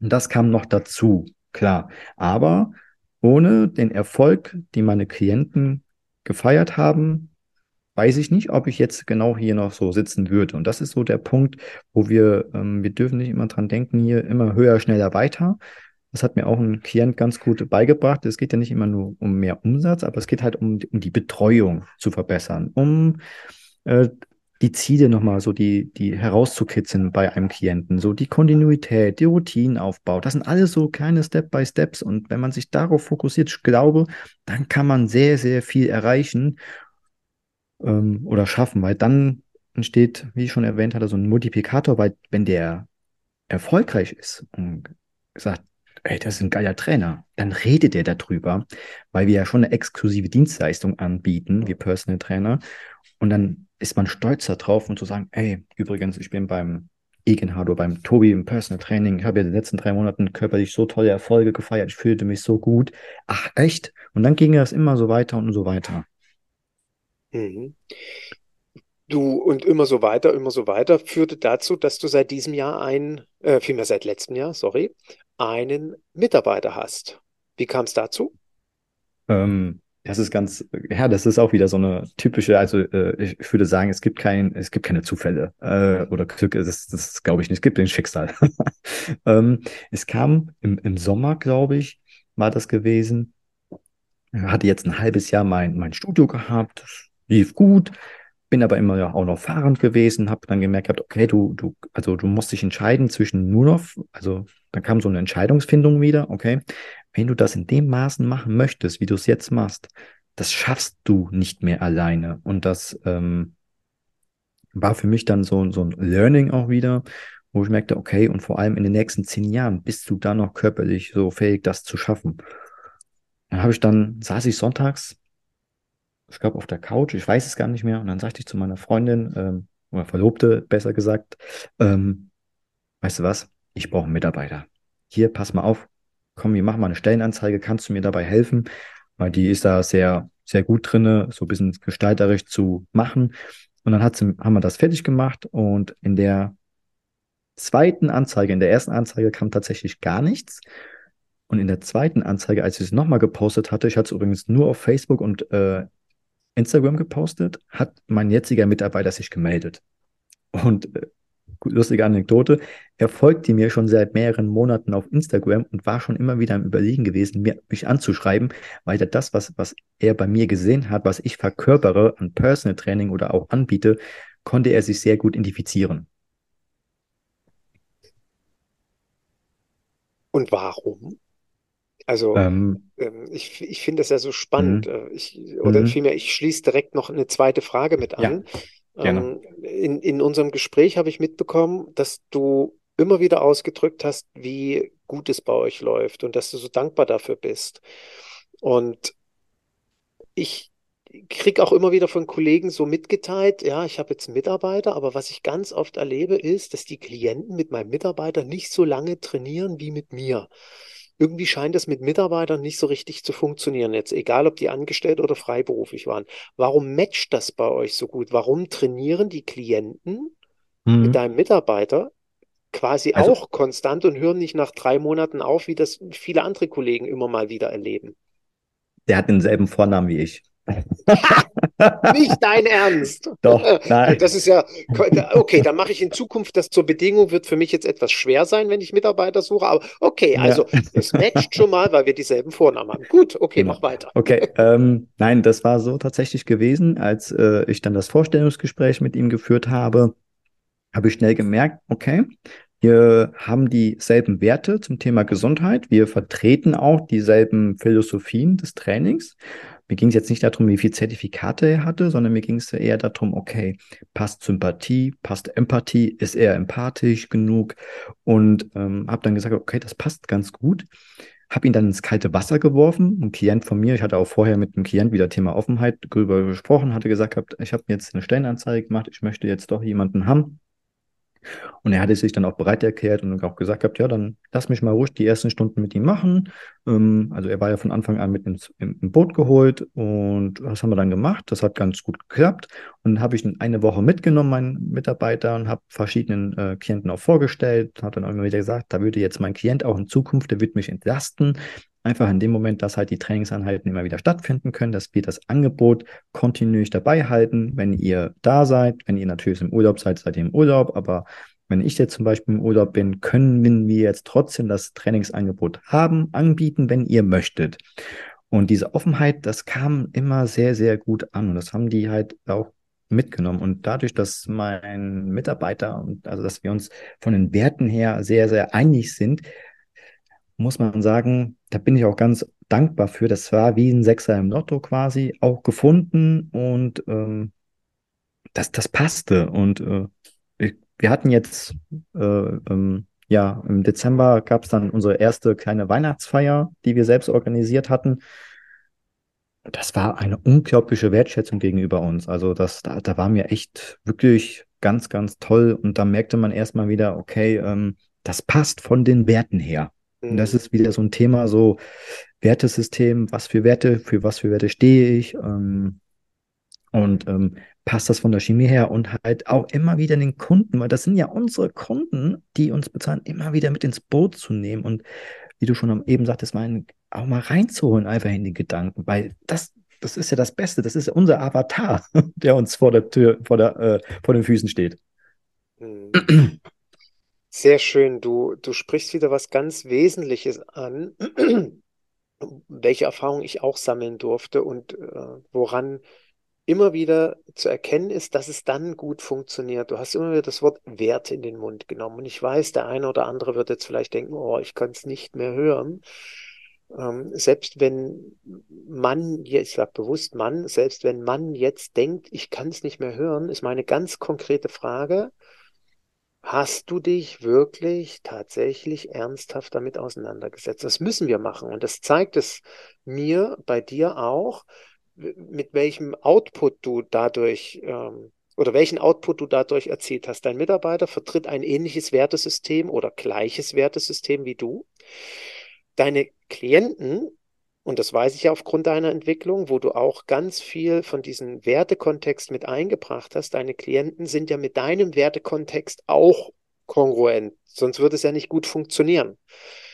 Und das kam noch dazu, klar. Aber ohne den Erfolg, den meine Klienten gefeiert haben, weiß ich nicht, ob ich jetzt genau hier noch so sitzen würde. Und das ist so der Punkt, wo wir, ähm, wir dürfen nicht immer dran denken, hier immer höher, schneller, weiter. Das hat mir auch ein Klient ganz gut beigebracht. Es geht ja nicht immer nur um mehr Umsatz, aber es geht halt um, um die Betreuung zu verbessern, um äh, die Ziele nochmal so die, die herauszukitzeln bei einem Klienten, so die Kontinuität, die Routinenaufbau. Das sind alles so kleine Step-by-Steps. Und wenn man sich darauf fokussiert, ich glaube, dann kann man sehr, sehr viel erreichen ähm, oder schaffen, weil dann entsteht, wie ich schon erwähnt hatte, so ein Multiplikator, weil wenn der erfolgreich ist und sagt, ey, das ist ein geiler Trainer, dann redet er darüber, weil wir ja schon eine exklusive Dienstleistung anbieten, wie Personal Trainer. Und dann ist man stolz darauf und zu sagen, ey, übrigens, ich bin beim Egenhard oder beim Tobi im Personal Training. Ich habe ja in den letzten drei Monaten körperlich so tolle Erfolge gefeiert. Ich fühlte mich so gut. Ach, echt? Und dann ging das immer so weiter und so weiter. Mhm. Du und immer so weiter, immer so weiter führte dazu, dass du seit diesem Jahr ein, äh, vielmehr seit letztem Jahr, sorry, einen Mitarbeiter hast. Wie kam es dazu? Ähm, das ist ganz, ja, das ist auch wieder so eine typische, also äh, ich würde sagen, es gibt kein, es gibt keine Zufälle äh, oder Glück, das, das glaube ich nicht, es gibt den Schicksal. ähm, es kam im, im Sommer, glaube ich, war das gewesen. Hatte jetzt ein halbes Jahr mein, mein Studio gehabt, lief gut, bin aber immer ja auch noch fahrend gewesen, habe dann gemerkt, okay, du, du, also du musst dich entscheiden zwischen nur noch, also dann kam so eine Entscheidungsfindung wieder, okay, wenn du das in dem Maßen machen möchtest, wie du es jetzt machst, das schaffst du nicht mehr alleine. Und das ähm, war für mich dann so, so ein Learning auch wieder, wo ich merkte, okay, und vor allem in den nächsten zehn Jahren bist du da noch körperlich so fähig, das zu schaffen. Dann habe ich dann, saß ich sonntags ich glaube, auf der Couch, ich weiß es gar nicht mehr. Und dann sagte ich zu meiner Freundin, ähm, oder Verlobte, besser gesagt, ähm, weißt du was, ich brauche einen Mitarbeiter. Hier, pass mal auf, komm, wir machen mal eine Stellenanzeige, kannst du mir dabei helfen? Weil die ist da sehr, sehr gut drinne, so ein bisschen gestalterisch zu machen. Und dann hat sie, haben wir das fertig gemacht und in der zweiten Anzeige, in der ersten Anzeige kam tatsächlich gar nichts. Und in der zweiten Anzeige, als ich es nochmal gepostet hatte, ich hatte es übrigens nur auf Facebook und äh, Instagram gepostet, hat mein jetziger Mitarbeiter sich gemeldet. Und äh, lustige Anekdote, er folgte mir schon seit mehreren Monaten auf Instagram und war schon immer wieder am Überlegen gewesen, mir, mich anzuschreiben, weil er das, was, was er bei mir gesehen hat, was ich verkörpere an Personal Training oder auch anbiete, konnte er sich sehr gut identifizieren. Und warum? Also ähm, ähm, ich, ich finde das ja so spannend. Mhm. Äh, ich, oder mhm. vielmehr, ich schließe direkt noch eine zweite Frage mit an. Ja. Ähm, in, in unserem Gespräch habe ich mitbekommen, dass du immer wieder ausgedrückt hast, wie gut es bei euch läuft und dass du so dankbar dafür bist. Und ich kriege auch immer wieder von Kollegen so mitgeteilt, ja, ich habe jetzt einen Mitarbeiter, aber was ich ganz oft erlebe, ist, dass die Klienten mit meinem Mitarbeiter nicht so lange trainieren wie mit mir irgendwie scheint es mit Mitarbeitern nicht so richtig zu funktionieren jetzt, egal ob die angestellt oder freiberuflich waren. Warum matcht das bei euch so gut? Warum trainieren die Klienten mhm. mit deinem Mitarbeiter quasi also, auch konstant und hören nicht nach drei Monaten auf, wie das viele andere Kollegen immer mal wieder erleben? Der hat denselben Vornamen wie ich. Nicht dein Ernst. Doch, nein. Das ist ja, okay, dann mache ich in Zukunft das zur Bedingung, wird für mich jetzt etwas schwer sein, wenn ich Mitarbeiter suche, aber okay, also ja. es matcht schon mal, weil wir dieselben Vornamen haben. Gut, okay, genau. mach weiter. Okay, ähm, nein, das war so tatsächlich gewesen, als äh, ich dann das Vorstellungsgespräch mit ihm geführt habe, habe ich schnell gemerkt, okay, wir haben dieselben Werte zum Thema Gesundheit. Wir vertreten auch dieselben Philosophien des Trainings. Mir ging es jetzt nicht darum, wie viele Zertifikate er hatte, sondern mir ging es eher darum, okay, passt Sympathie, passt Empathie, ist er empathisch genug und ähm, habe dann gesagt, okay, das passt ganz gut. Habe ihn dann ins kalte Wasser geworfen. Ein Klient von mir, ich hatte auch vorher mit einem Klient wieder Thema Offenheit darüber gesprochen, hatte gesagt, ich habe jetzt eine Stellenanzeige gemacht, ich möchte jetzt doch jemanden haben und er hatte sich dann auch bereit erklärt und auch gesagt gehabt, ja, dann lass mich mal ruhig die ersten Stunden mit ihm machen. Ähm, also er war ja von Anfang an mit ins im, im, Boot geholt und das haben wir dann gemacht. Das hat ganz gut geklappt. Und dann habe ich eine Woche mitgenommen, meinen Mitarbeiter, und habe verschiedenen äh, Klienten auch vorgestellt. Habe dann auch immer wieder gesagt, da würde jetzt mein Klient auch in Zukunft, der wird mich entlasten. Einfach in dem Moment, dass halt die Trainingseinheiten immer wieder stattfinden können, dass wir das Angebot kontinuierlich dabei halten. Wenn ihr da seid, wenn ihr natürlich im Urlaub seid, seid ihr im Urlaub, aber wenn ich jetzt zum Beispiel im Urlaub bin, können wir jetzt trotzdem das Trainingsangebot haben, anbieten, wenn ihr möchtet. Und diese Offenheit, das kam immer sehr, sehr gut an. Und das haben die halt auch mitgenommen. Und dadurch, dass mein Mitarbeiter also dass wir uns von den Werten her sehr, sehr einig sind, muss man sagen, da bin ich auch ganz dankbar für. Das war wie ein Sechser im Lotto quasi auch gefunden und ähm, das, das passte. Und äh, wir hatten jetzt, äh, ähm, ja, im Dezember gab es dann unsere erste kleine Weihnachtsfeier, die wir selbst organisiert hatten. Das war eine unglaubliche Wertschätzung gegenüber uns. Also das, da, da war mir echt wirklich ganz, ganz toll. Und da merkte man erstmal wieder, okay, ähm, das passt von den Werten her. Und das mhm. ist wieder so ein Thema, so Wertesystem, was für Werte, für was für Werte stehe ich ähm, und ähm, passt das von der Chemie her und halt auch immer wieder den Kunden, weil das sind ja unsere Kunden, die uns bezahlen, immer wieder mit ins Boot zu nehmen und wie du schon eben sagtest, mal auch mal reinzuholen, einfach in die Gedanken, weil das, das ist ja das Beste, das ist ja unser Avatar, der uns vor der Tür, vor, der, äh, vor den Füßen steht. Sehr schön. Du, du sprichst wieder was ganz Wesentliches an, welche Erfahrung ich auch sammeln durfte und äh, woran immer wieder zu erkennen ist, dass es dann gut funktioniert. Du hast immer wieder das Wort Wert in den Mund genommen. Und ich weiß, der eine oder andere wird jetzt vielleicht denken, oh, ich kann es nicht mehr hören. Ähm, selbst wenn man, ich sage bewusst Mann, selbst wenn man jetzt denkt, ich kann es nicht mehr hören, ist meine ganz konkrete Frage, Hast du dich wirklich tatsächlich ernsthaft damit auseinandergesetzt? Das müssen wir machen. Und das zeigt es mir bei dir auch, mit welchem Output du dadurch ähm, oder welchen Output du dadurch erzielt hast. Dein Mitarbeiter vertritt ein ähnliches Wertesystem oder gleiches Wertesystem wie du. Deine Klienten und das weiß ich ja aufgrund deiner Entwicklung, wo du auch ganz viel von diesem Wertekontext mit eingebracht hast. Deine Klienten sind ja mit deinem Wertekontext auch kongruent, sonst würde es ja nicht gut funktionieren.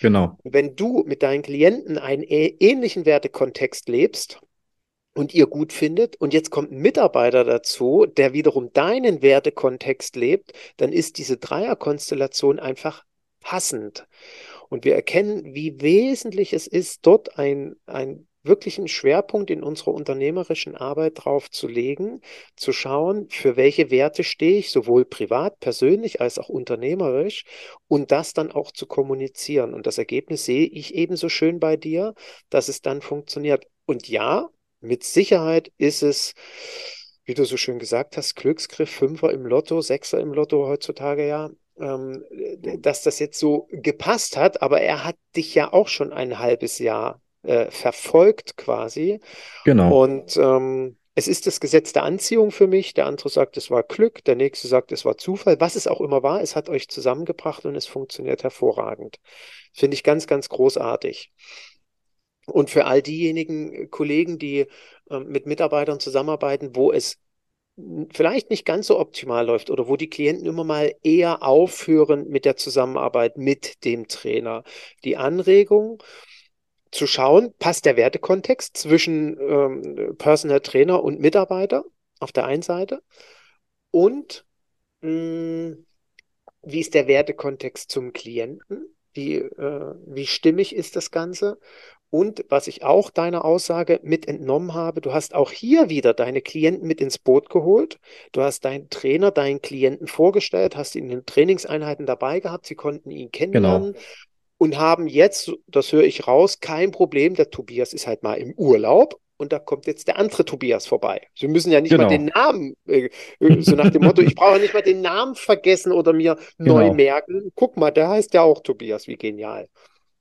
Genau. Wenn du mit deinen Klienten einen ähnlichen Wertekontext lebst, und ihr gut findet und jetzt kommt ein Mitarbeiter dazu, der wiederum deinen Wertekontext lebt, dann ist diese Dreierkonstellation einfach passend. Und wir erkennen, wie wesentlich es ist, dort ein, ein wirklichen Schwerpunkt in unserer unternehmerischen Arbeit drauf zu legen, zu schauen, für welche Werte stehe ich, sowohl privat, persönlich als auch unternehmerisch, und das dann auch zu kommunizieren. Und das Ergebnis sehe ich ebenso schön bei dir, dass es dann funktioniert. Und ja, mit Sicherheit ist es, wie du so schön gesagt hast, Glücksgriff, Fünfer im Lotto, Sechser im Lotto heutzutage ja ähm, dass das jetzt so gepasst hat, aber er hat dich ja auch schon ein halbes Jahr äh, verfolgt quasi. Genau. Und ähm, es ist das Gesetz der Anziehung für mich. Der andere sagt, es war Glück, der nächste sagt, es war Zufall. Was es auch immer war, es hat euch zusammengebracht und es funktioniert hervorragend. Finde ich ganz, ganz großartig. Und für all diejenigen Kollegen, die äh, mit Mitarbeitern zusammenarbeiten, wo es vielleicht nicht ganz so optimal läuft oder wo die Klienten immer mal eher aufhören mit der Zusammenarbeit mit dem Trainer. Die Anregung zu schauen, passt der Wertekontext zwischen ähm, Personal Trainer und Mitarbeiter auf der einen Seite und mh, hm, wie ist der Wertekontext zum Klienten? Wie, äh, wie stimmig ist das Ganze? Und was ich auch deiner Aussage mit entnommen habe, du hast auch hier wieder deine Klienten mit ins Boot geholt. Du hast deinen Trainer, deinen Klienten vorgestellt, hast ihn in den Trainingseinheiten dabei gehabt, sie konnten ihn kennenlernen genau. und haben jetzt, das höre ich raus, kein Problem. Der Tobias ist halt mal im Urlaub und da kommt jetzt der andere Tobias vorbei. Sie müssen ja nicht Genau. mal den Namen, äh, äh, so nach dem Motto, ich brauche nicht mal den Namen vergessen oder mir neu Genau. merken. Guck mal, der heißt ja auch Tobias, wie genial.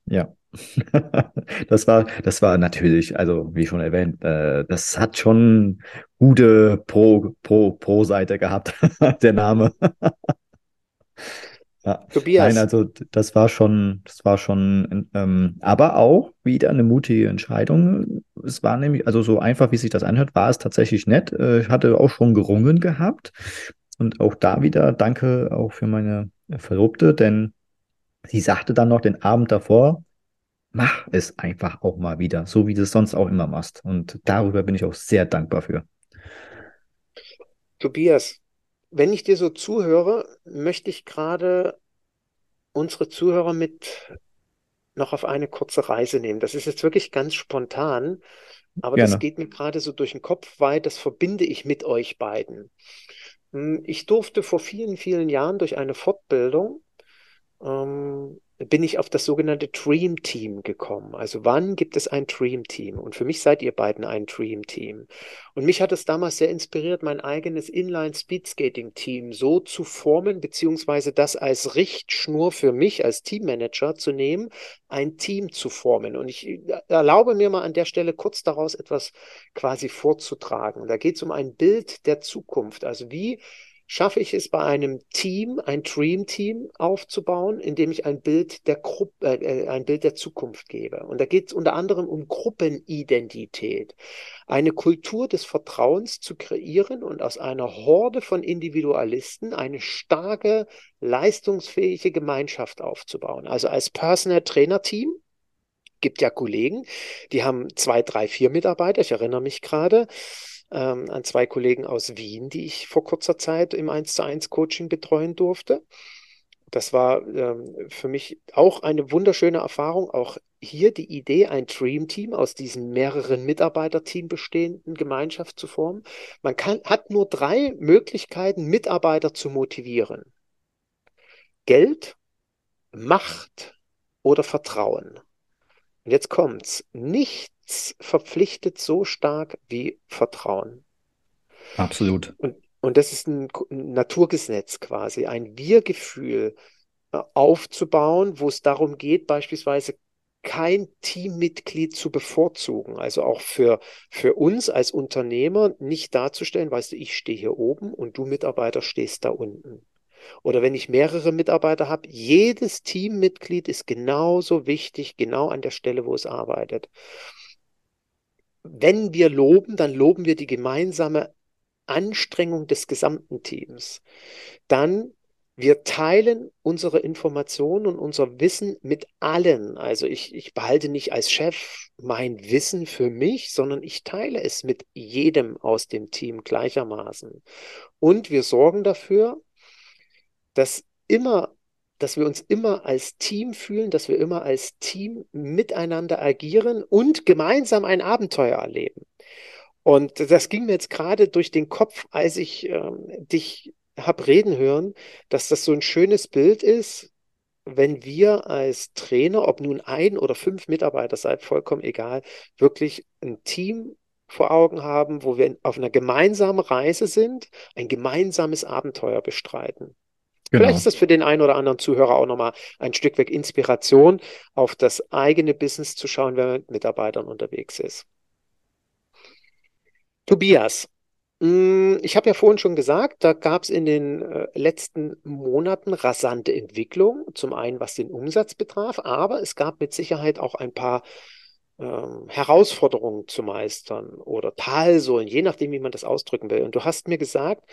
Ja. Das war, das war natürlich, also wie schon erwähnt, äh, das hat schon gute Pro, Pro, Pro-Seite gehabt, der Name. Ja. Nein, Tobias, also das war schon, das war schon, ähm, aber auch wieder eine mutige Entscheidung. Es war nämlich, also so einfach, wie sich das anhört, war es tatsächlich nett. Äh, Ich hatte auch schon gerungen gehabt. Und auch da wieder danke auch für meine Verlobte, denn sie sagte dann noch den Abend davor, mach es einfach auch mal wieder, so wie du es sonst auch immer machst. Und darüber bin ich auch sehr dankbar für. Tobias, wenn ich dir so zuhöre, möchte ich gerade unsere Zuhörer mit noch auf eine kurze Reise nehmen. Das ist jetzt wirklich ganz spontan, aber das Gerne. geht mir gerade so durch den Kopf, weil das verbinde ich mit euch beiden. Hm, Ich durfte vor vielen, vielen Jahren durch eine Fortbildung ähm, bin ich auf das sogenannte Dream Team gekommen. Also wann gibt es ein Dream Team? Und für mich seid ihr beiden ein Dream Team. Und mich hat es damals sehr inspiriert, mein eigenes Inline Speedskating Team so zu formen, beziehungsweise das als Richtschnur für mich als Teammanager zu nehmen, ein Team zu formen. Und ich erlaube mir mal an der Stelle kurz daraus etwas quasi vorzutragen. Da geht es um ein Bild der Zukunft. Also wie schaffe ich es bei einem Team, ein Dream Team aufzubauen, indem ich ein Bild der Gruppe, äh, ein Bild der Zukunft gebe. Und da geht es unter anderem um Gruppenidentität, eine Kultur des Vertrauens zu kreieren und aus einer Horde von Individualisten eine starke, leistungsfähige Gemeinschaft aufzubauen. Also als Personal Trainer Team gibt ja Kollegen, die haben zwei, drei, vier Mitarbeiter. Ich erinnere mich gerade ähm, an zwei Kollegen aus Wien, die ich vor kurzer Zeit im 1 zu 1 Coaching betreuen durfte. Das war ähm, für mich auch eine wunderschöne Erfahrung. Auch hier die Idee, ein Dream Team aus diesem mehreren Mitarbeiterteam bestehenden Gemeinschaft zu formen. Man kann, hat nur drei Möglichkeiten, Mitarbeiter zu motivieren. Geld, Macht oder Vertrauen. Und jetzt kommt's. Nichts verpflichtet so stark wie Vertrauen. Absolut. Und, und das ist ein, ein Naturgesetz quasi, ein Wir-Gefühl äh, aufzubauen, wo es darum geht, beispielsweise kein Teammitglied zu bevorzugen. Also auch für, für uns als Unternehmer nicht darzustellen, weißt du, ich stehe hier oben und du Mitarbeiter stehst da unten. Oder wenn ich mehrere Mitarbeiter habe, jedes Teammitglied ist genauso wichtig, genau an der Stelle, wo es arbeitet. Wenn wir loben, dann loben wir die gemeinsame Anstrengung des gesamten Teams. Dann wir teilen unsere Informationen und unser Wissen mit allen. Also ich, ich behalte nicht als Chef mein Wissen für mich, sondern ich teile es mit jedem aus dem Team gleichermaßen. Und wir sorgen dafür, dass immer, dass wir uns immer als Team fühlen, dass wir immer als Team miteinander agieren und gemeinsam ein Abenteuer erleben. Und das ging mir jetzt gerade durch den Kopf, als ich ähm, dich habe reden hören, dass das so ein schönes Bild ist, wenn wir als Trainer, ob nun ein oder fünf Mitarbeiter seid, vollkommen egal, wirklich ein Team vor Augen haben, wo wir auf einer gemeinsamen Reise sind, ein gemeinsames Abenteuer bestreiten. Vielleicht Genau. ist das für den einen oder anderen Zuhörer auch nochmal ein Stück weg Inspiration, auf das eigene Business zu schauen, wenn man mit Mitarbeitern unterwegs ist. Tobias, mh, ich habe ja vorhin schon gesagt, da gab es in den äh, letzten Monaten rasante Entwicklung, zum einen was den Umsatz betraf, aber es gab mit Sicherheit auch ein paar ähm, Herausforderungen zu meistern oder Talsohlen, je nachdem, wie man das ausdrücken will. Und du hast mir gesagt,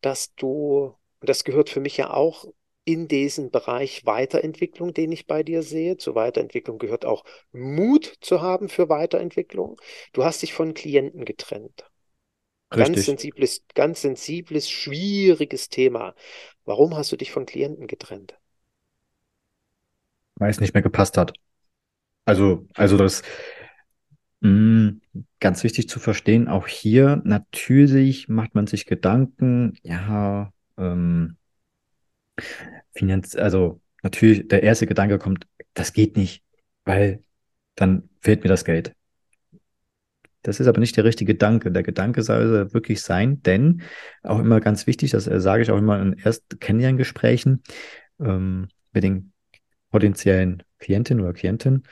dass du, und das gehört für mich ja auch in diesen Bereich Weiterentwicklung, den ich bei dir sehe. Zur Weiterentwicklung gehört auch Mut zu haben für Weiterentwicklung. Du hast dich von Klienten getrennt. Ganz Richtig. sensibles, ganz sensibles, schwieriges Thema. Warum hast du dich von Klienten getrennt? Weil es nicht mehr gepasst hat. Also, also das mh, ganz wichtig zu verstehen, auch hier natürlich macht man sich Gedanken, ja, ähm, Finanz, also natürlich der erste Gedanke kommt, das geht nicht, weil dann fehlt mir das Geld. Das ist aber nicht der richtige Gedanke. Der Gedanke soll wirklich sein, denn auch immer ganz wichtig, das äh, sage ich auch immer in erst Kennenlerngesprächen ähm, mit den potenziellen Klientinnen oder Klienten,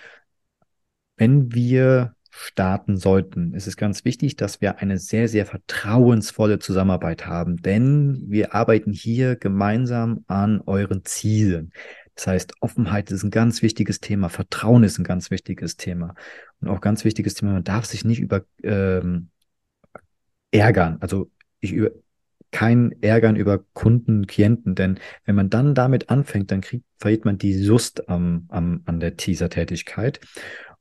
wenn wir starten sollten, ist es ganz wichtig, dass wir eine sehr, sehr vertrauensvolle Zusammenarbeit haben, denn wir arbeiten hier gemeinsam an euren Zielen. Das heißt, Offenheit ist ein ganz wichtiges Thema, Vertrauen ist ein ganz wichtiges Thema und auch ganz wichtiges Thema. Man darf sich nicht über ähm, ärgern. Also ich über kein Ärgern über Kunden, Klienten, denn wenn man dann damit anfängt, dann kriegt, verliert man die Lust am, am, an der Teaser-Tätigkeit.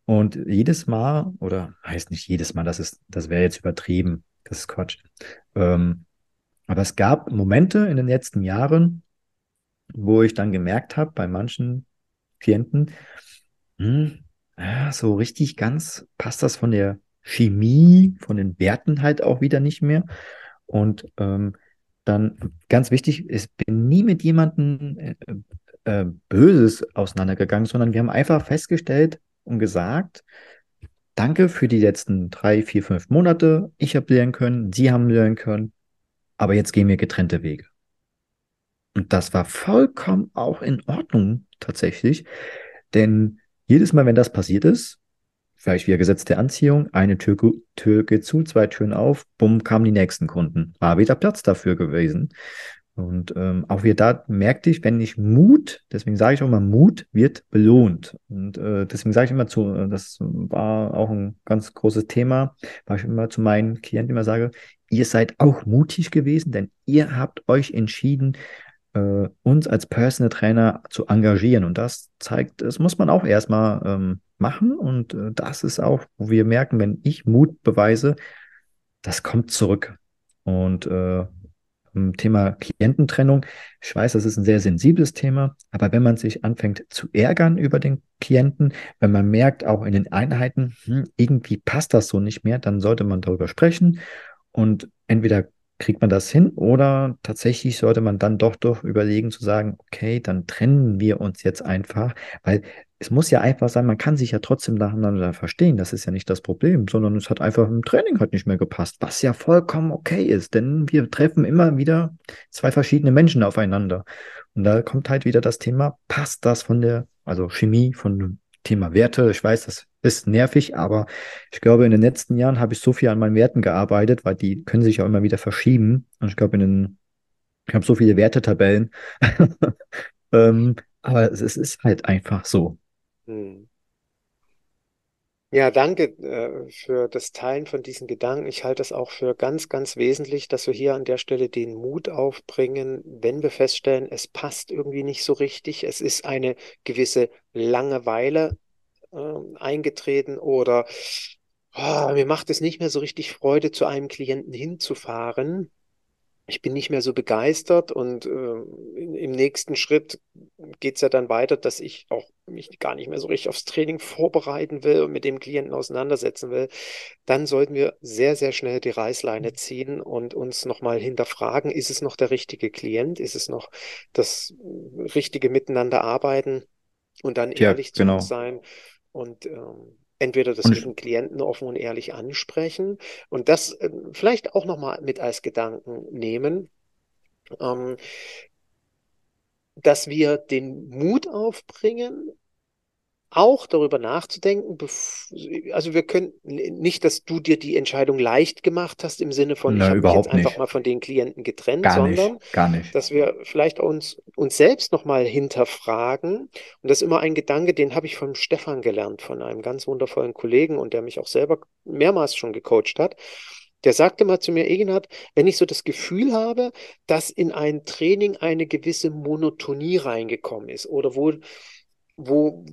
Und jedes Mal, oder heißt nicht jedes Mal, das ist, das wäre jetzt übertrieben, das ist Quatsch. Ähm, aber es gab Momente in den letzten Jahren, wo ich dann gemerkt habe, bei manchen Klienten, hm, so richtig ganz passt das von der Chemie, von den Werten halt auch wieder nicht mehr. Und ähm, dann ganz wichtig, ich bin nie mit jemandem äh, äh, Böses auseinandergegangen, sondern wir haben einfach festgestellt, und gesagt, danke für die letzten drei, vier, fünf Monate. Ich habe lernen können, Sie haben lernen können, aber jetzt gehen wir getrennte Wege. Und das war vollkommen auch in Ordnung tatsächlich, denn jedes Mal, wenn das passiert ist, vielleicht wieder Gesetz der Anziehung, eine Tür, Tür geht zu, zwei Türen auf, bumm, kamen die nächsten Kunden. War wieder Platz dafür gewesen. Und ähm, auch wieder da merkte ich, wenn ich Mut, deswegen sage ich auch mal, Mut wird belohnt. Und äh, deswegen sage ich immer zu, äh, das war auch ein ganz großes Thema, weil ich immer zu meinen Klienten immer sage, ihr seid auch mutig gewesen, denn ihr habt euch entschieden, äh, uns als Personal Trainer zu engagieren. Und das zeigt, das muss man auch erstmal ähm, machen. Und äh, das ist auch, wo wir merken, wenn ich Mut beweise, das kommt zurück. Und äh, Thema Kliententrennung. Ich weiß, das ist ein sehr sensibles Thema, aber wenn man sich anfängt zu ärgern über den Klienten, wenn man merkt, auch in den Einheiten, hm, irgendwie passt das so nicht mehr, dann sollte man darüber sprechen und entweder kriegt man das hin oder tatsächlich sollte man dann doch doch überlegen zu sagen, okay, dann trennen wir uns jetzt einfach, weil es muss ja einfach sein, man kann sich ja trotzdem nacheinander verstehen, das ist ja nicht das Problem, sondern es hat einfach im Training halt nicht mehr gepasst, was ja vollkommen okay ist, denn wir treffen immer wieder zwei verschiedene Menschen aufeinander. Und da kommt halt wieder das Thema, passt das von der, also Chemie, von dem Thema Werte. Ich weiß, das ist nervig, aber ich glaube, in den letzten Jahren habe ich so viel an meinen Werten gearbeitet, weil die können sich ja immer wieder verschieben. Und ich glaube, in den, ich habe so viele Wertetabellen. ähm, aber es ist halt einfach so. Hm. Ja, danke äh, für das Teilen von diesen Gedanken. Ich halte es auch für ganz, ganz wesentlich, dass wir hier an der Stelle den Mut aufbringen, wenn wir feststellen, es passt irgendwie nicht so richtig, es ist eine gewisse Langeweile äh, eingetreten oder oh, mir macht es nicht mehr so richtig Freude, zu einem Klienten hinzufahren ich bin nicht mehr so begeistert und äh, im nächsten Schritt geht es ja dann weiter, dass ich auch mich gar nicht mehr so richtig aufs Training vorbereiten will und mit dem Klienten auseinandersetzen will, dann sollten wir sehr, sehr schnell die Reißleine ziehen und uns nochmal hinterfragen, ist es noch der richtige Klient, ist es noch das richtige Miteinander arbeiten und dann ehrlich ja, genau. zu sein und ähm, entweder das mit dem Klienten offen und ehrlich ansprechen und das äh, vielleicht auch nochmal mit als Gedanken nehmen, ähm, dass wir den Mut aufbringen, auch darüber nachzudenken, also wir können nicht, dass du dir die Entscheidung leicht gemacht hast im Sinne von, Na, ich habe mich jetzt nicht. einfach mal von den Klienten getrennt, gar sondern nicht, gar nicht. dass wir vielleicht uns, uns selbst nochmal hinterfragen. Und das ist immer ein Gedanke, den habe ich von Stefan gelernt, von einem ganz wundervollen Kollegen und der mich auch selber mehrmals schon gecoacht hat. Der sagte mal zu mir, Egenhard, wenn ich so das Gefühl habe, dass in ein Training eine gewisse Monotonie reingekommen ist oder wo wo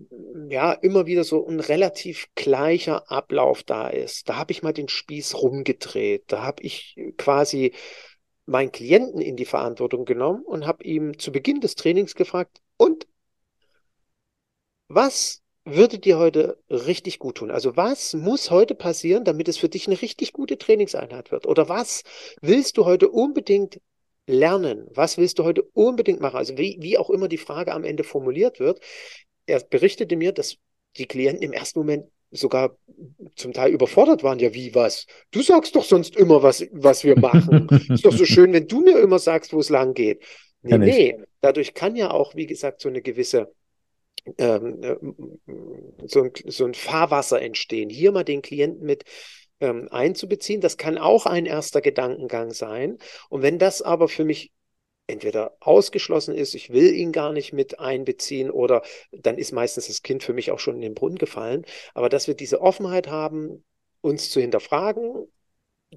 ja immer wieder so ein relativ gleicher Ablauf da ist. Da habe ich mal den Spieß rumgedreht. Da habe ich quasi meinen Klienten in die Verantwortung genommen und habe ihm zu Beginn des Trainings gefragt, und was würde dir heute richtig gut tun? Also was muss heute passieren, damit es für dich eine richtig gute Trainingseinheit wird? Oder was willst du heute unbedingt lernen? Was willst du heute unbedingt machen? Also wie, wie auch immer die Frage am Ende formuliert wird, er berichtete mir, dass die Klienten im ersten Moment sogar zum Teil überfordert waren. Ja, wie was? Du sagst doch sonst immer, was, was wir machen. Ist doch so schön, wenn du mir immer sagst, wo es lang geht. Nee, nee. Dadurch kann ja auch, wie gesagt, so eine gewisse ähm, äh, so, ein, so ein Fahrwasser entstehen. Hier mal den Klienten mit ähm, einzubeziehen. Das kann auch ein erster Gedankengang sein. Und wenn das aber für mich entweder ausgeschlossen ist, ich will ihn gar nicht mit einbeziehen oder dann ist meistens das Kind für mich auch schon in den Brunnen gefallen. Aber dass wir diese Offenheit haben, uns zu hinterfragen,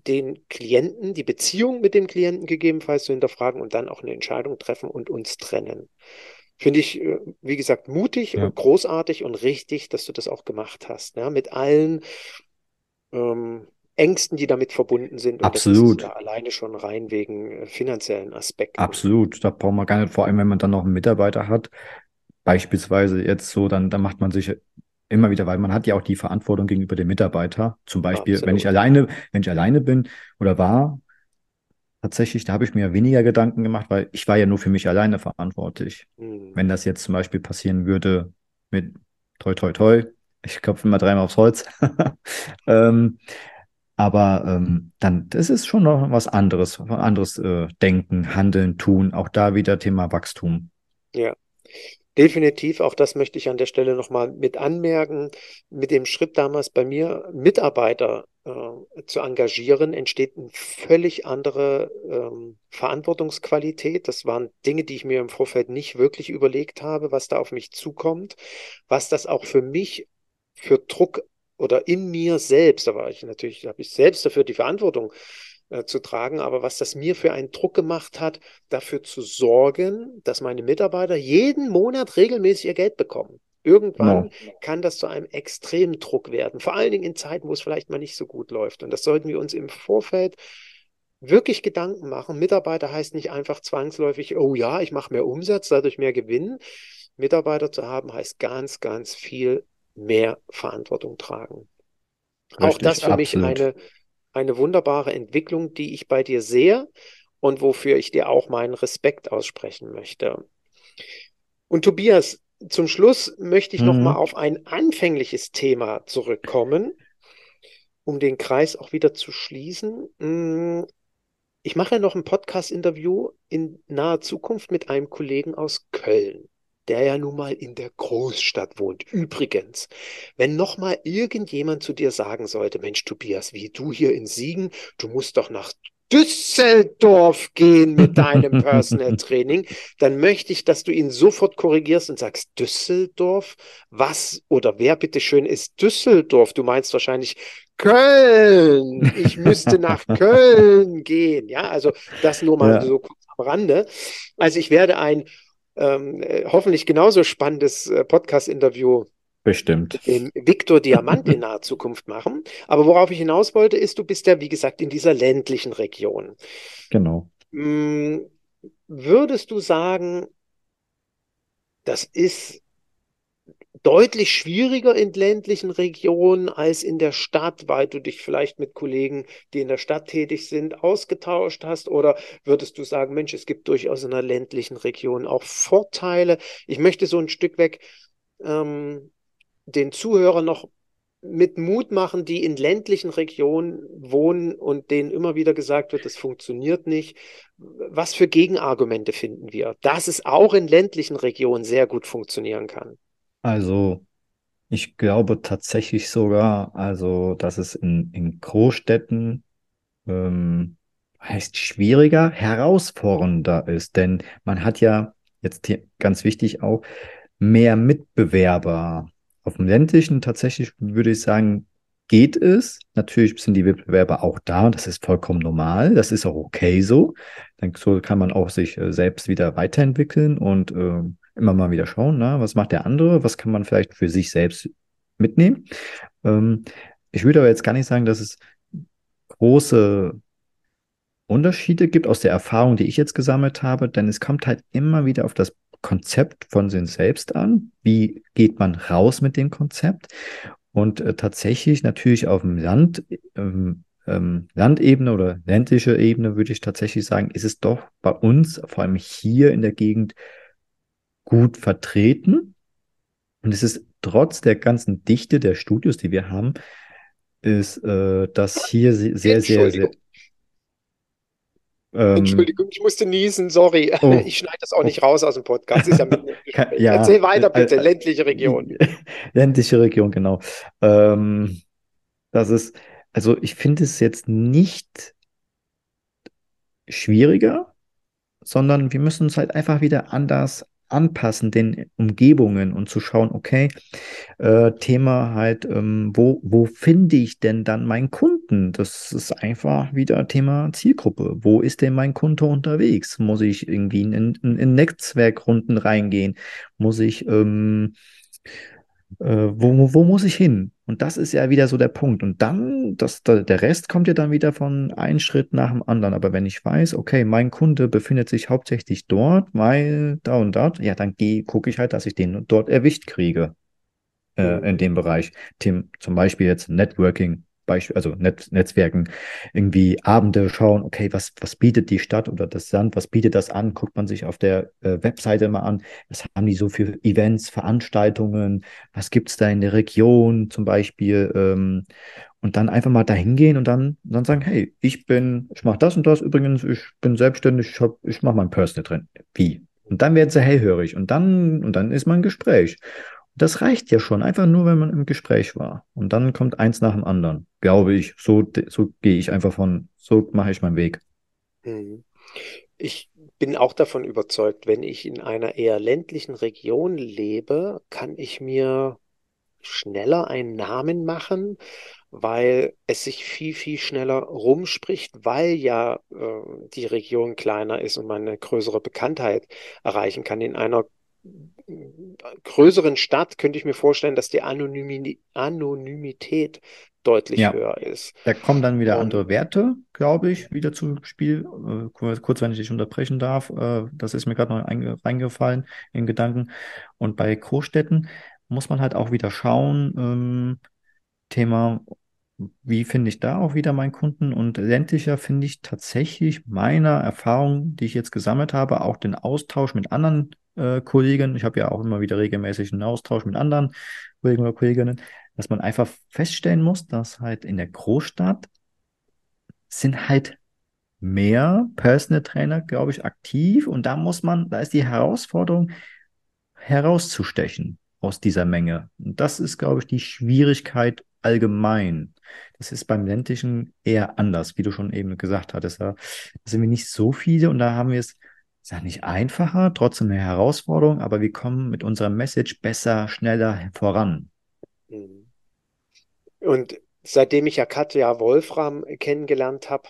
den Klienten, die Beziehung mit dem Klienten gegebenenfalls zu hinterfragen und dann auch eine Entscheidung treffen und uns trennen. Finde ich, äh, wie gesagt, mutig ja. und großartig und richtig, dass du das auch gemacht hast. Ja, mit allen ähm, Ängsten, die damit verbunden sind. Und Absolut. Das ist ja alleine schon rein wegen äh, finanziellen Aspekten. Absolut. Da braucht man gar nicht, vor allem wenn man dann noch einen Mitarbeiter hat, beispielsweise jetzt so, dann, dann macht man sich immer wieder, weil man hat ja auch die Verantwortung gegenüber dem Mitarbeiter. Zum Beispiel, Absolut. wenn ich alleine, wenn ich alleine bin oder war, tatsächlich, da habe ich mir weniger Gedanken gemacht, weil ich war ja nur für mich alleine verantwortlich. Hm. Wenn das jetzt zum Beispiel passieren würde mit toi toi toi, ich klopfe immer dreimal aufs Holz, ähm, aber ähm, dann, das ist schon noch was anderes, anderes äh, Denken, Handeln, Tun, auch da wieder Thema Wachstum. Ja, definitiv. Auch das möchte ich an der Stelle nochmal mit anmerken. Mit dem Schritt damals bei mir, Mitarbeiter äh, zu engagieren, entsteht eine völlig andere ähm, Verantwortungsqualität. Das waren Dinge, die ich mir im Vorfeld nicht wirklich überlegt habe, was da auf mich zukommt, was das auch für mich für Druck oder in mir selbst, da war ich natürlich, habe ich selbst dafür die Verantwortung äh, zu tragen, aber was das mir für einen Druck gemacht hat, dafür zu sorgen, dass meine Mitarbeiter jeden Monat regelmäßig ihr Geld bekommen. Irgendwann genau. kann das zu einem extremen Druck werden, vor allen Dingen in Zeiten, wo es vielleicht mal nicht so gut läuft. Und das sollten wir uns im Vorfeld wirklich Gedanken machen. Mitarbeiter heißt nicht einfach zwangsläufig, oh ja, ich mache mehr Umsatz, dadurch mehr Gewinn. Mitarbeiter zu haben heißt ganz, ganz viel mehr Verantwortung tragen. Richtig, Auch das für absolut. mich eine, eine wunderbare Entwicklung, die ich bei dir sehe und wofür ich dir auch meinen Respekt aussprechen möchte. Und Tobias, zum Schluss möchte ich mhm. noch mal auf ein anfängliches Thema zurückkommen, um den Kreis auch wieder zu schließen. Mm, ich mache ja noch ein Podcast-Interview in naher Zukunft mit einem Kollegen aus Köln der ja nun mal in der Großstadt wohnt. Übrigens, wenn noch mal irgendjemand zu dir sagen sollte, Mensch, Tobias, wie du hier in Siegen, du musst doch nach Düsseldorf gehen mit deinem Personal Training, dann möchte ich, dass du ihn sofort korrigierst und sagst, Düsseldorf? Was oder wer bitteschön ist Düsseldorf? Du meinst wahrscheinlich Köln. Ich müsste nach Köln gehen. Ja, also das nur mal ja. so kurz am Rande. Also ich werde ein ähm, äh, hoffentlich genauso spannendes äh, Podcast-Interview Bestimmt. Den Viktor Diamant in naher Zukunft machen. Aber worauf ich hinaus wollte, ist, du bist ja, wie gesagt, in dieser ländlichen Region. Genau. Mm, würdest du sagen, das ist deutlich schwieriger in ländlichen Regionen als in der Stadt, weil du dich vielleicht mit Kollegen, die in der Stadt tätig sind, ausgetauscht hast? Oder würdest du sagen, Mensch, es gibt durchaus in einer ländlichen Region auch Vorteile? Ich möchte so ein Stück weg ähm, den Zuhörern noch mit Mut machen, die in ländlichen Regionen wohnen und denen immer wieder gesagt wird, das funktioniert nicht. Was für Gegenargumente finden wir, dass es auch in ländlichen Regionen sehr gut funktionieren kann? Also, ich glaube tatsächlich sogar, also, dass es in, in Großstädten ähm, heißt schwieriger, herausfordernder ist, denn man hat ja jetzt hier ganz wichtig auch mehr Mitbewerber. Auf dem ländlichen tatsächlich würde ich sagen, geht es. Natürlich sind die Wettbewerber auch da und das ist vollkommen normal. Das ist auch okay so. Dann so kann man auch sich äh, selbst wieder weiterentwickeln und äh, immer mal wieder schauen, na, was macht der andere, was kann man vielleicht für sich selbst mitnehmen. Ähm, ich würde aber jetzt gar nicht sagen, dass es große Unterschiede gibt aus der Erfahrung, die ich jetzt gesammelt habe, denn es kommt halt immer wieder auf das Konzept von sich selbst an. Wie geht man raus mit dem Konzept? Und äh, tatsächlich natürlich auf dem Land, ähm, ähm, Landebene oder ländliche Ebene würde ich tatsächlich sagen, ist es doch bei uns, vor allem hier in der Gegend, gut vertreten. Und es ist trotz der ganzen Dichte der Studios, die wir haben, ist äh, das hier sehr, sehr, sehr. Ähm, Entschuldigung, ich musste niesen, sorry. Oh, ich schneide das auch oh. nicht raus aus dem Podcast. Ja, ja Erzähl weiter bitte, ländliche Region. ländliche Region, genau. Ähm, das ist, also ich finde es jetzt nicht schwieriger, sondern wir müssen uns halt einfach wieder anders anpassen, den Umgebungen und zu schauen, okay, äh, Thema halt, ähm, wo, wo finde ich denn dann meinen Kunden? Das ist einfach wieder Thema Zielgruppe. Wo ist denn mein Kunde unterwegs? Muss ich irgendwie in, in, in Netzwerkrunden reingehen? Muss ich ähm, äh, wo, wo muss ich hin? Und das ist ja wieder so der Punkt. Und dann, das, der Rest kommt ja dann wieder von einem Schritt nach dem anderen. Aber wenn ich weiß, okay, mein Kunde befindet sich hauptsächlich dort, weil da und dort, ja, dann gucke ich halt, dass ich den dort erwischt kriege äh, in dem Bereich. Tim, zum Beispiel jetzt Networking Beispiel, also Netz, Netzwerken, irgendwie Abende schauen, okay, was, was bietet die Stadt oder das Land, was bietet das an? Guckt man sich auf der äh, Webseite mal an, was haben die so für Events, Veranstaltungen, was gibt es da in der Region zum Beispiel? Ähm, und dann einfach mal dahin gehen und dann, dann sagen, hey, ich bin, ich mache das und das übrigens, ich bin selbstständig, ich, ich mache mein Personal drin. Wie? Und dann werden sie hellhörig und dann, und dann ist man ein Gespräch. Das reicht ja schon, einfach nur, wenn man im Gespräch war. Und dann kommt eins nach dem anderen, glaube ich. So, so gehe ich einfach von, so mache ich meinen Weg. Mhm. Ich bin auch davon überzeugt, wenn ich in einer eher ländlichen Region lebe, kann ich mir schneller einen Namen machen, weil es sich viel, viel schneller rumspricht, weil ja äh, die Region kleiner ist und man eine größere Bekanntheit erreichen kann. In einer größeren Stadt könnte ich mir vorstellen, dass die Anonymi Anonymität deutlich ja. höher ist. Da kommen dann wieder Und, andere Werte, glaube ich, wieder zu Spiel. Äh, kurz, wenn ich dich unterbrechen darf, äh, das ist mir gerade noch reingefallen in Gedanken. Und bei Großstädten muss man halt auch wieder schauen, ähm, Thema wie finde ich da auch wieder meinen Kunden? Und ländlicher finde ich tatsächlich meiner Erfahrung, die ich jetzt gesammelt habe, auch den Austausch mit anderen äh, Kollegen. Ich habe ja auch immer wieder regelmäßig einen Austausch mit anderen Kollegen oder Kolleginnen, dass man einfach feststellen muss, dass halt in der Großstadt sind halt mehr Personal Trainer, glaube ich, aktiv. Und da muss man, da ist die Herausforderung, herauszustechen aus dieser Menge. Und das ist, glaube ich, die Schwierigkeit allgemein. Das ist beim ländlichen eher anders, wie du schon eben gesagt hattest. Da sind wir nicht so viele und da haben wir es, ist ja nicht einfacher, trotzdem eine Herausforderung, aber wir kommen mit unserer Message besser, schneller voran. Mhm. Und seitdem ich ja Katja Wolfram kennengelernt habe,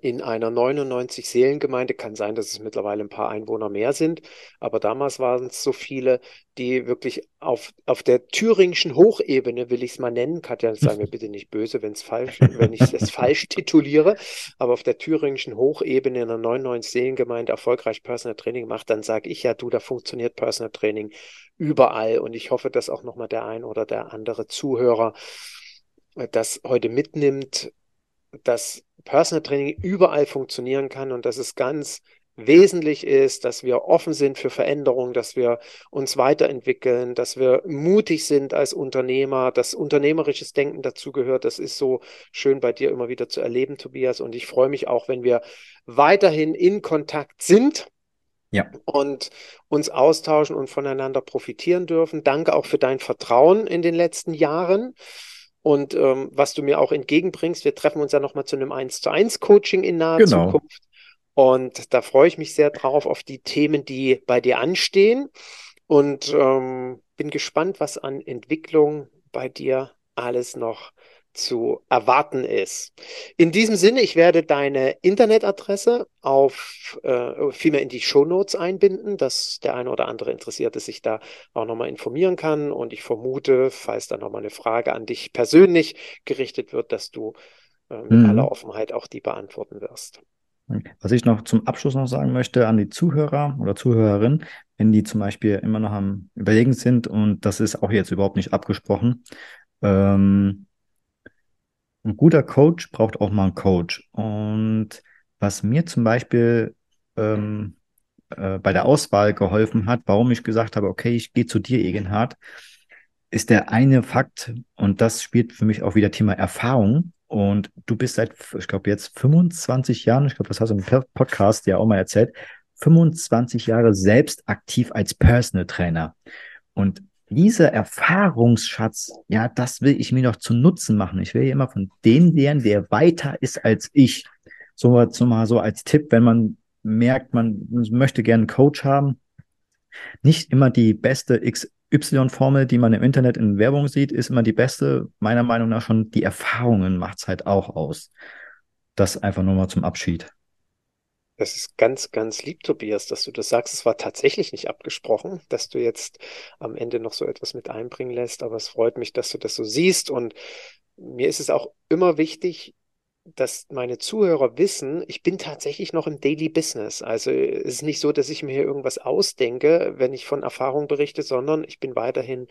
in einer 99-Seelengemeinde. Kann sein, dass es mittlerweile ein paar Einwohner mehr sind, aber damals waren es so viele, die wirklich auf, auf der thüringischen Hochebene, will ich es mal nennen, Katja, sei mir bitte nicht böse, wenn es falsch, wenn ich es falsch tituliere, aber auf der thüringischen Hochebene in einer 99-Seelengemeinde erfolgreich Personal Training macht, dann sage ich ja, du, da funktioniert Personal Training überall und ich hoffe, dass auch nochmal der ein oder der andere Zuhörer das heute mitnimmt, dass Personal Training überall funktionieren kann und dass es ganz wesentlich ist, dass wir offen sind für Veränderungen, dass wir uns weiterentwickeln, dass wir mutig sind als Unternehmer, dass unternehmerisches Denken dazu gehört. Das ist so schön bei dir immer wieder zu erleben, Tobias. Und ich freue mich auch, wenn wir weiterhin in Kontakt sind. Ja. Und uns austauschen und voneinander profitieren dürfen. Danke auch für dein Vertrauen in den letzten Jahren. Und ähm, was du mir auch entgegenbringst, wir treffen uns ja nochmal zu einem 1 zu 1 Coaching in naher genau. Zukunft. Und da freue ich mich sehr drauf auf die Themen, die bei dir anstehen. Und ähm, bin gespannt, was an Entwicklung bei dir alles noch zu erwarten ist. In diesem Sinne, ich werde deine Internetadresse auf äh, vielmehr in die Shownotes einbinden, dass der eine oder andere Interessierte sich da auch nochmal informieren kann. Und ich vermute, falls da nochmal eine Frage an dich persönlich gerichtet wird, dass du äh, mit mhm. aller Offenheit auch die beantworten wirst. Was ich noch zum Abschluss noch sagen möchte an die Zuhörer oder Zuhörerinnen, wenn die zum Beispiel immer noch am Überlegen sind und das ist auch jetzt überhaupt nicht abgesprochen, ähm, ein guter Coach braucht auch mal einen Coach. Und was mir zum Beispiel ähm, äh, bei der Auswahl geholfen hat, warum ich gesagt habe, okay, ich gehe zu dir, Egenhard, ist der eine Fakt, und das spielt für mich auch wieder Thema Erfahrung. Und du bist seit, ich glaube, jetzt 25 Jahren, ich glaube, das hast du im Podcast ja auch mal erzählt, 25 Jahre selbst aktiv als Personal Trainer. Und dieser Erfahrungsschatz, ja, das will ich mir noch zu Nutzen machen. Ich will immer von dem lernen, der weiter ist als ich. So mal so als Tipp, wenn man merkt, man möchte gerne einen Coach haben, nicht immer die beste XY-Formel, die man im Internet in Werbung sieht, ist immer die beste. Meiner Meinung nach schon die Erfahrungen macht es halt auch aus. Das einfach nur mal zum Abschied. Das ist ganz, ganz lieb, Tobias, dass du das sagst. Es war tatsächlich nicht abgesprochen, dass du jetzt am Ende noch so etwas mit einbringen lässt, aber es freut mich, dass du das so siehst. Und mir ist es auch immer wichtig, dass meine Zuhörer wissen, ich bin tatsächlich noch im Daily Business. Also es ist nicht so, dass ich mir hier irgendwas ausdenke, wenn ich von Erfahrung berichte, sondern ich bin weiterhin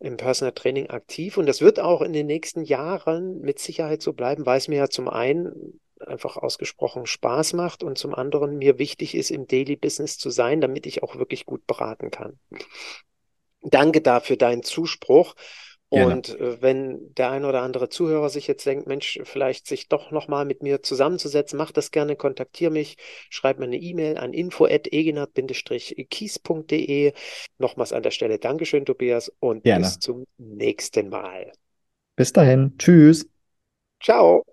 im Personal Training aktiv und das wird auch in den nächsten Jahren mit Sicherheit so bleiben, weil es mir ja zum einen einfach ausgesprochen Spaß macht und zum anderen mir wichtig ist, im Daily Business zu sein, damit ich auch wirklich gut beraten kann. Danke dafür deinen Zuspruch. Und äh, wenn der ein oder andere Zuhörer sich jetzt denkt, Mensch, vielleicht sich doch nochmal mit mir zusammenzusetzen, mach das gerne, kontaktiere mich, schreib mir eine E-Mail an info@egenert-kies.de. Nochmals an der Stelle Dankeschön, Tobias, und gerne. bis zum nächsten Mal. Bis dahin. Tschüss. Ciao.